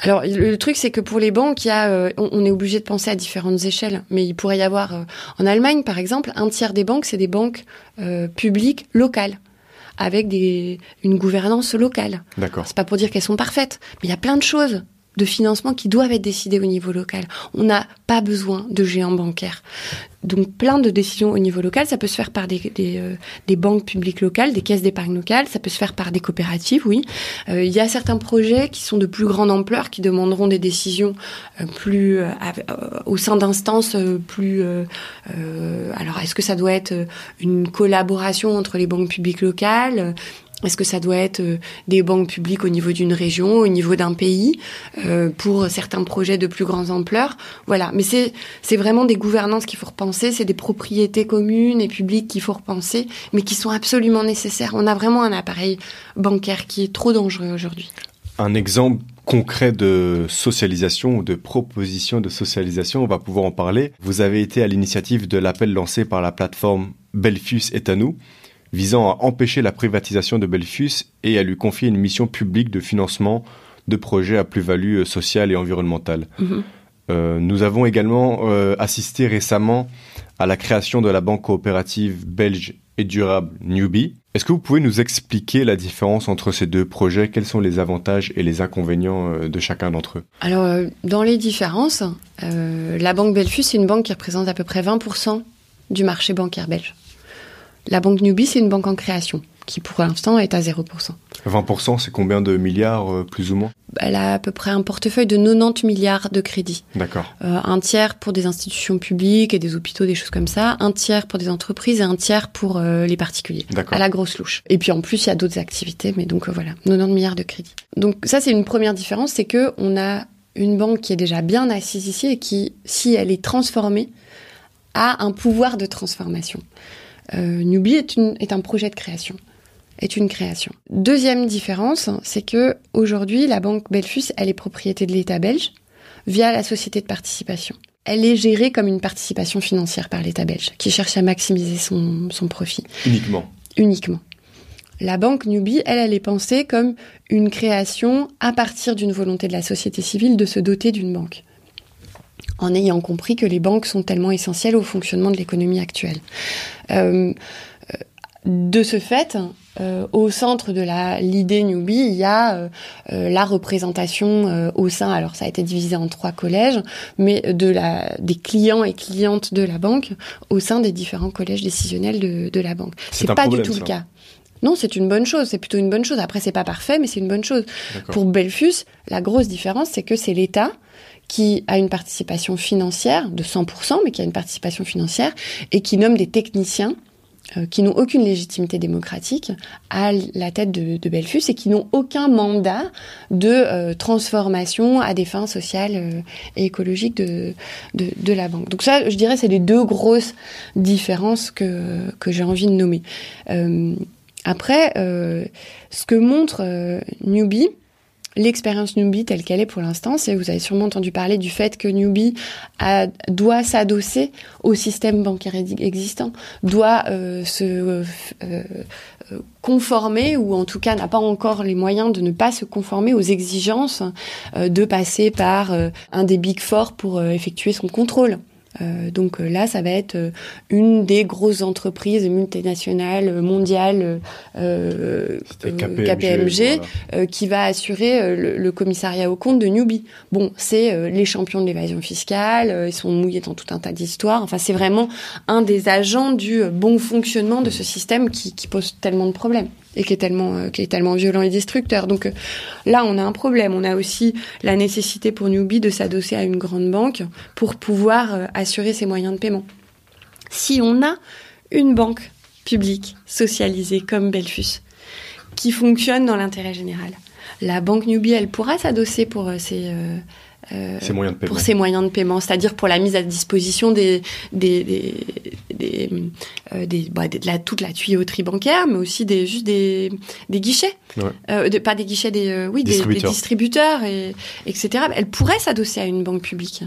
Alors le, truc c'est que pour les banques, il y a, euh, on, est obligé de penser à différentes échelles, mais il pourrait y avoir en Allemagne par exemple un tiers des banques c'est des banques publiques locales avec des, une gouvernance locale. D'accord. C'est pas pour dire qu'elles sont parfaites, mais il y a plein de choses de financement qui doivent être décidés au niveau local. On n'a pas besoin de géants bancaires. Donc plein de décisions au niveau local, ça peut se faire par des, euh, banques publiques locales, des caisses d'épargne locales, ça peut se faire par des coopératives, oui. Euh, il y a certains projets qui sont de plus grande ampleur, qui demanderont des décisions euh, plus au sein d'instances plus. alors est-ce que ça doit être une collaboration entre les banques publiques locales est-ce que ça doit être euh, des banques publiques au niveau d'une région, au niveau d'un pays, euh, pour certains projets de plus grande ampleur? Voilà, mais c'est c'est vraiment des gouvernances qu'il faut repenser, c'est des propriétés communes et publiques qu'il faut repenser, mais qui sont absolument nécessaires. On a vraiment un appareil bancaire qui est trop dangereux aujourd'hui. Un exemple concret de socialisation ou de proposition de socialisation, on va pouvoir en parler. Vous avez été à l'initiative de l'appel lancé par la plateforme Belfius est à nous visant à empêcher la privatisation de Belfius et à lui confier une mission publique de financement de projets à plus-value euh, sociale et environnementale. Mhm. Euh, nous avons également euh, assisté récemment à la création de la banque coopérative belge et durable Newbie. Est-ce que vous pouvez nous expliquer la différence entre ces deux projets? Quels sont les avantages et les inconvénients de chacun d'entre eux? Alors, dans les différences, la banque Belfius, c'est une banque qui représente à peu près 20% du marché bancaire belge. La banque Newbie, c'est une banque en création. qui pour l'instant est à 0%. 20%, c'est combien de milliards, euh, plus ou moins? Elle a à peu près un portefeuille de 90 milliards de crédits. D'accord. Euh, un tiers pour des institutions publiques et des hôpitaux, des choses comme ça, un tiers pour des entreprises et un tiers pour euh, les particuliers. D'accord. À la grosse louche. Et puis en plus, il y a d'autres activités, mais donc voilà, 90 milliards de crédits. Donc ça, c'est une première différence, c'est que on a une banque qui est déjà bien assise ici et qui, si elle est transformée, a un pouvoir de transformation. Euh, Newbie est, une, est un projet de création est une création. Deuxième différence, c'est que aujourd'hui, la banque Belfus, elle est propriété de l'État belge via la société de participation. Elle est gérée comme une participation financière par l'État belge, qui cherche à maximiser son, son profit. Uniquement. Uniquement. La banque Newbie, elle, elle est pensée comme une création à partir d'une volonté de la société civile de se doter d'une banque en ayant compris que les banques sont tellement essentielles au fonctionnement de l'économie actuelle. Euh, de ce fait, euh, au centre de la l'idée Newbie, il y a euh, la représentation euh, au sein. Alors ça a été divisé en trois collèges, mais de la des clients et clientes de la banque au sein des différents collèges décisionnels de, de la banque. C'est pas problème, du tout ça. le cas. Non, c'est une bonne chose. C'est plutôt une bonne chose. Après, c'est pas parfait, mais c'est une bonne chose. Pour Belfus, la grosse différence, c'est que c'est l'État qui a une participation financière de 100%, mais qui a une participation financière et qui nomme des techniciens euh, qui n'ont aucune légitimité démocratique à la tête de, Belfus et qui n'ont aucun mandat de euh, transformation à des fins sociales euh, et écologiques de, de, de la banque. Donc ça, je dirais, c'est les deux grosses différences que, que j'ai envie de nommer. Après, ce que montre Newbie, l'expérience Newbie telle qu'elle est pour l'instant, c'est vous avez sûrement entendu parler du fait que Newbie doit s'adosser au système bancaire ex- existant, doit euh, se euh, euh, conformer ou en tout cas n'a pas encore les moyens de ne pas se conformer aux exigences de passer par un des big four pour effectuer son contrôle. Euh, donc euh, là, ça va être euh, une des grosses entreprises multinationales mondiales euh, KPMG. voilà. euh, qui va assurer le, le commissariat au compte de Newbie. Bon, c'est euh, les champions de l'évasion fiscale, euh, ils sont mouillés dans tout un tas d'histoires. Enfin, c'est vraiment un des agents du bon fonctionnement de ce système qui, qui pose tellement de problèmes et qui est tellement euh, qui est tellement violent et destructeur. Donc euh, là, on a un problème. On a aussi la nécessité pour Newbie de s'adosser à une grande banque pour pouvoir euh, assurer ses moyens de paiement. Si on a une banque publique socialisée comme Belfus, qui fonctionne dans l'intérêt général. La banque Newbie, elle pourra s'adosser pour ses, euh, euh, Ces moyens de paiement. pour ses moyens de paiement, c'est-à-dire pour la mise à disposition des, des, des, des, euh, des- bah, des- de la, toute la tuyauterie bancaire, mais aussi des, juste des, des guichets. Ouais. Euh, de- pas des guichets, des, oui, des, des Distributeurs. distributeurs, et, etc. Elle pourrait s'adosser à une banque publique.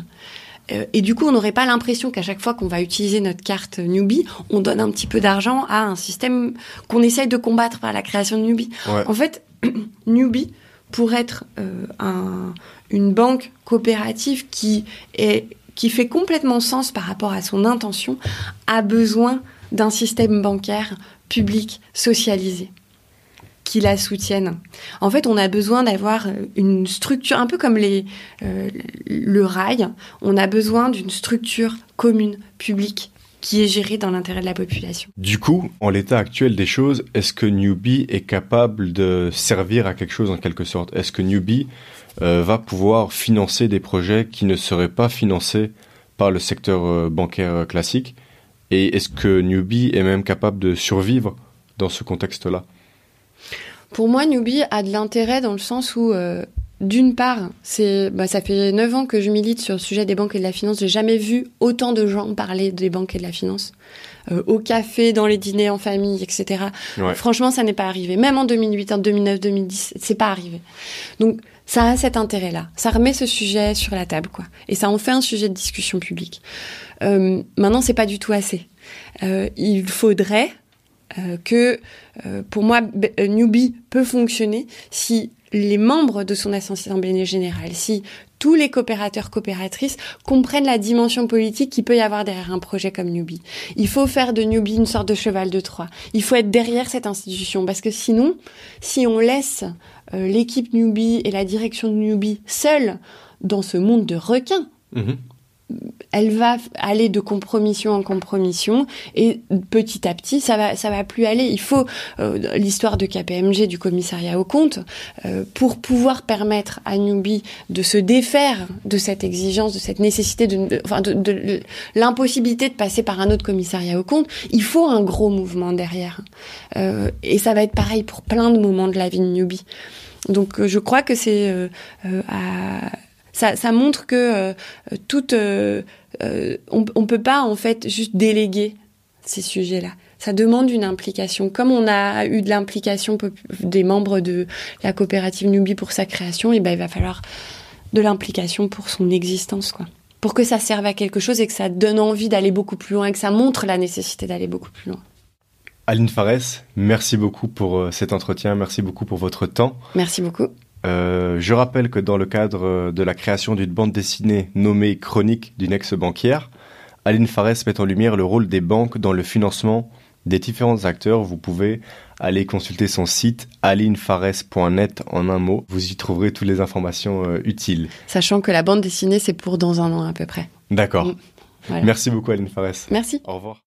Et du coup, on n'aurait pas l'impression qu'à chaque fois qu'on va utiliser notre carte Newbie, on donne un petit peu d'argent à un système qu'on essaye de combattre par la création de Newbie. Ouais. En fait, Newbie, pour être euh, un- une banque coopérative qui, fait complètement sens par rapport à son intention, a besoin d'un système bancaire public socialisé qui la soutienne. En fait, on a besoin d'avoir euh, une structure, un peu comme euh, le rail, on a besoin d'une structure commune, publique, qui est gérée dans l'intérêt de la population. Du coup, en l'état actuel des choses, est-ce que Newbie est capable de servir à quelque chose en quelque sorte? Est-ce que Newbie euh, va pouvoir financer des projets qui ne seraient pas financés par le secteur euh, bancaire euh, classique? Et est-ce que Newbie est même capable de survivre dans ce contexte-là? Pour moi, Newbie a de l'intérêt dans le sens où, d'une part, c'est, bah, ça fait 9 ans que je milite sur le sujet des banques et de la finance. J'ai jamais vu autant de gens parler des banques et de la finance. Euh, au café, dans les dîners en famille, etc. Ouais. Franchement, ça n'est pas arrivé. Même en 2008, en 2009, 2010, c'est pas arrivé. Donc, ça a cet intérêt-là. Ça remet ce sujet sur la table, quoi. Et ça en fait un sujet de discussion publique. Euh, maintenant, c'est pas du tout assez. Euh, il faudrait euh, que, pour moi, Newbie peut fonctionner si les membres de son assemblée générale, si tous les coopérateurs coopératrices comprennent la dimension politique qu'il peut y avoir derrière un projet comme Newbie. Il faut faire de Newbie une sorte de cheval de Troie. Il faut être derrière cette institution parce que sinon, si on laisse euh, l'équipe Newbie et la direction de Newbie seuls dans ce monde de requins, Mhm. Elle va aller de compromission en compromission et petit à petit ça va ça va plus aller. Il faut euh, l'histoire de KPMG du commissariat au compte euh, pour pouvoir permettre à Newbie de se défaire de cette exigence de cette nécessité de, enfin de, de l'impossibilité de passer par un autre commissariat au compte il faut un gros mouvement derrière. Euh, et ça va être pareil pour plein de moments de la vie de Newbie. Donc je crois que c'est à ça, ça montre que euh, toute, euh, euh, on, on peut pas en fait juste déléguer ces sujets-là. Ça demande une implication. Comme on a eu de l'implication des membres de la coopérative Nubi pour sa création, et ben il va falloir de l'implication pour son existence, quoi. Pour que ça serve à quelque chose et que ça donne envie d'aller beaucoup plus loin et que ça montre la nécessité d'aller beaucoup plus loin. Aline Fares, merci beaucoup pour cet entretien, merci beaucoup pour votre temps. Merci beaucoup. Euh, je rappelle que dans le cadre de la création d'une bande dessinée nommée Chronique d'une ex-banquière, Aline Fares met en lumière le rôle des banques dans le financement des différents acteurs. Vous pouvez aller consulter son site alinefares.net en un mot. Vous y trouverez toutes les informations euh, utiles. Sachant que la bande dessinée, c'est pour dans un an à peu près. D'accord. Mm. Merci beaucoup Aline Fares. Merci. Au revoir.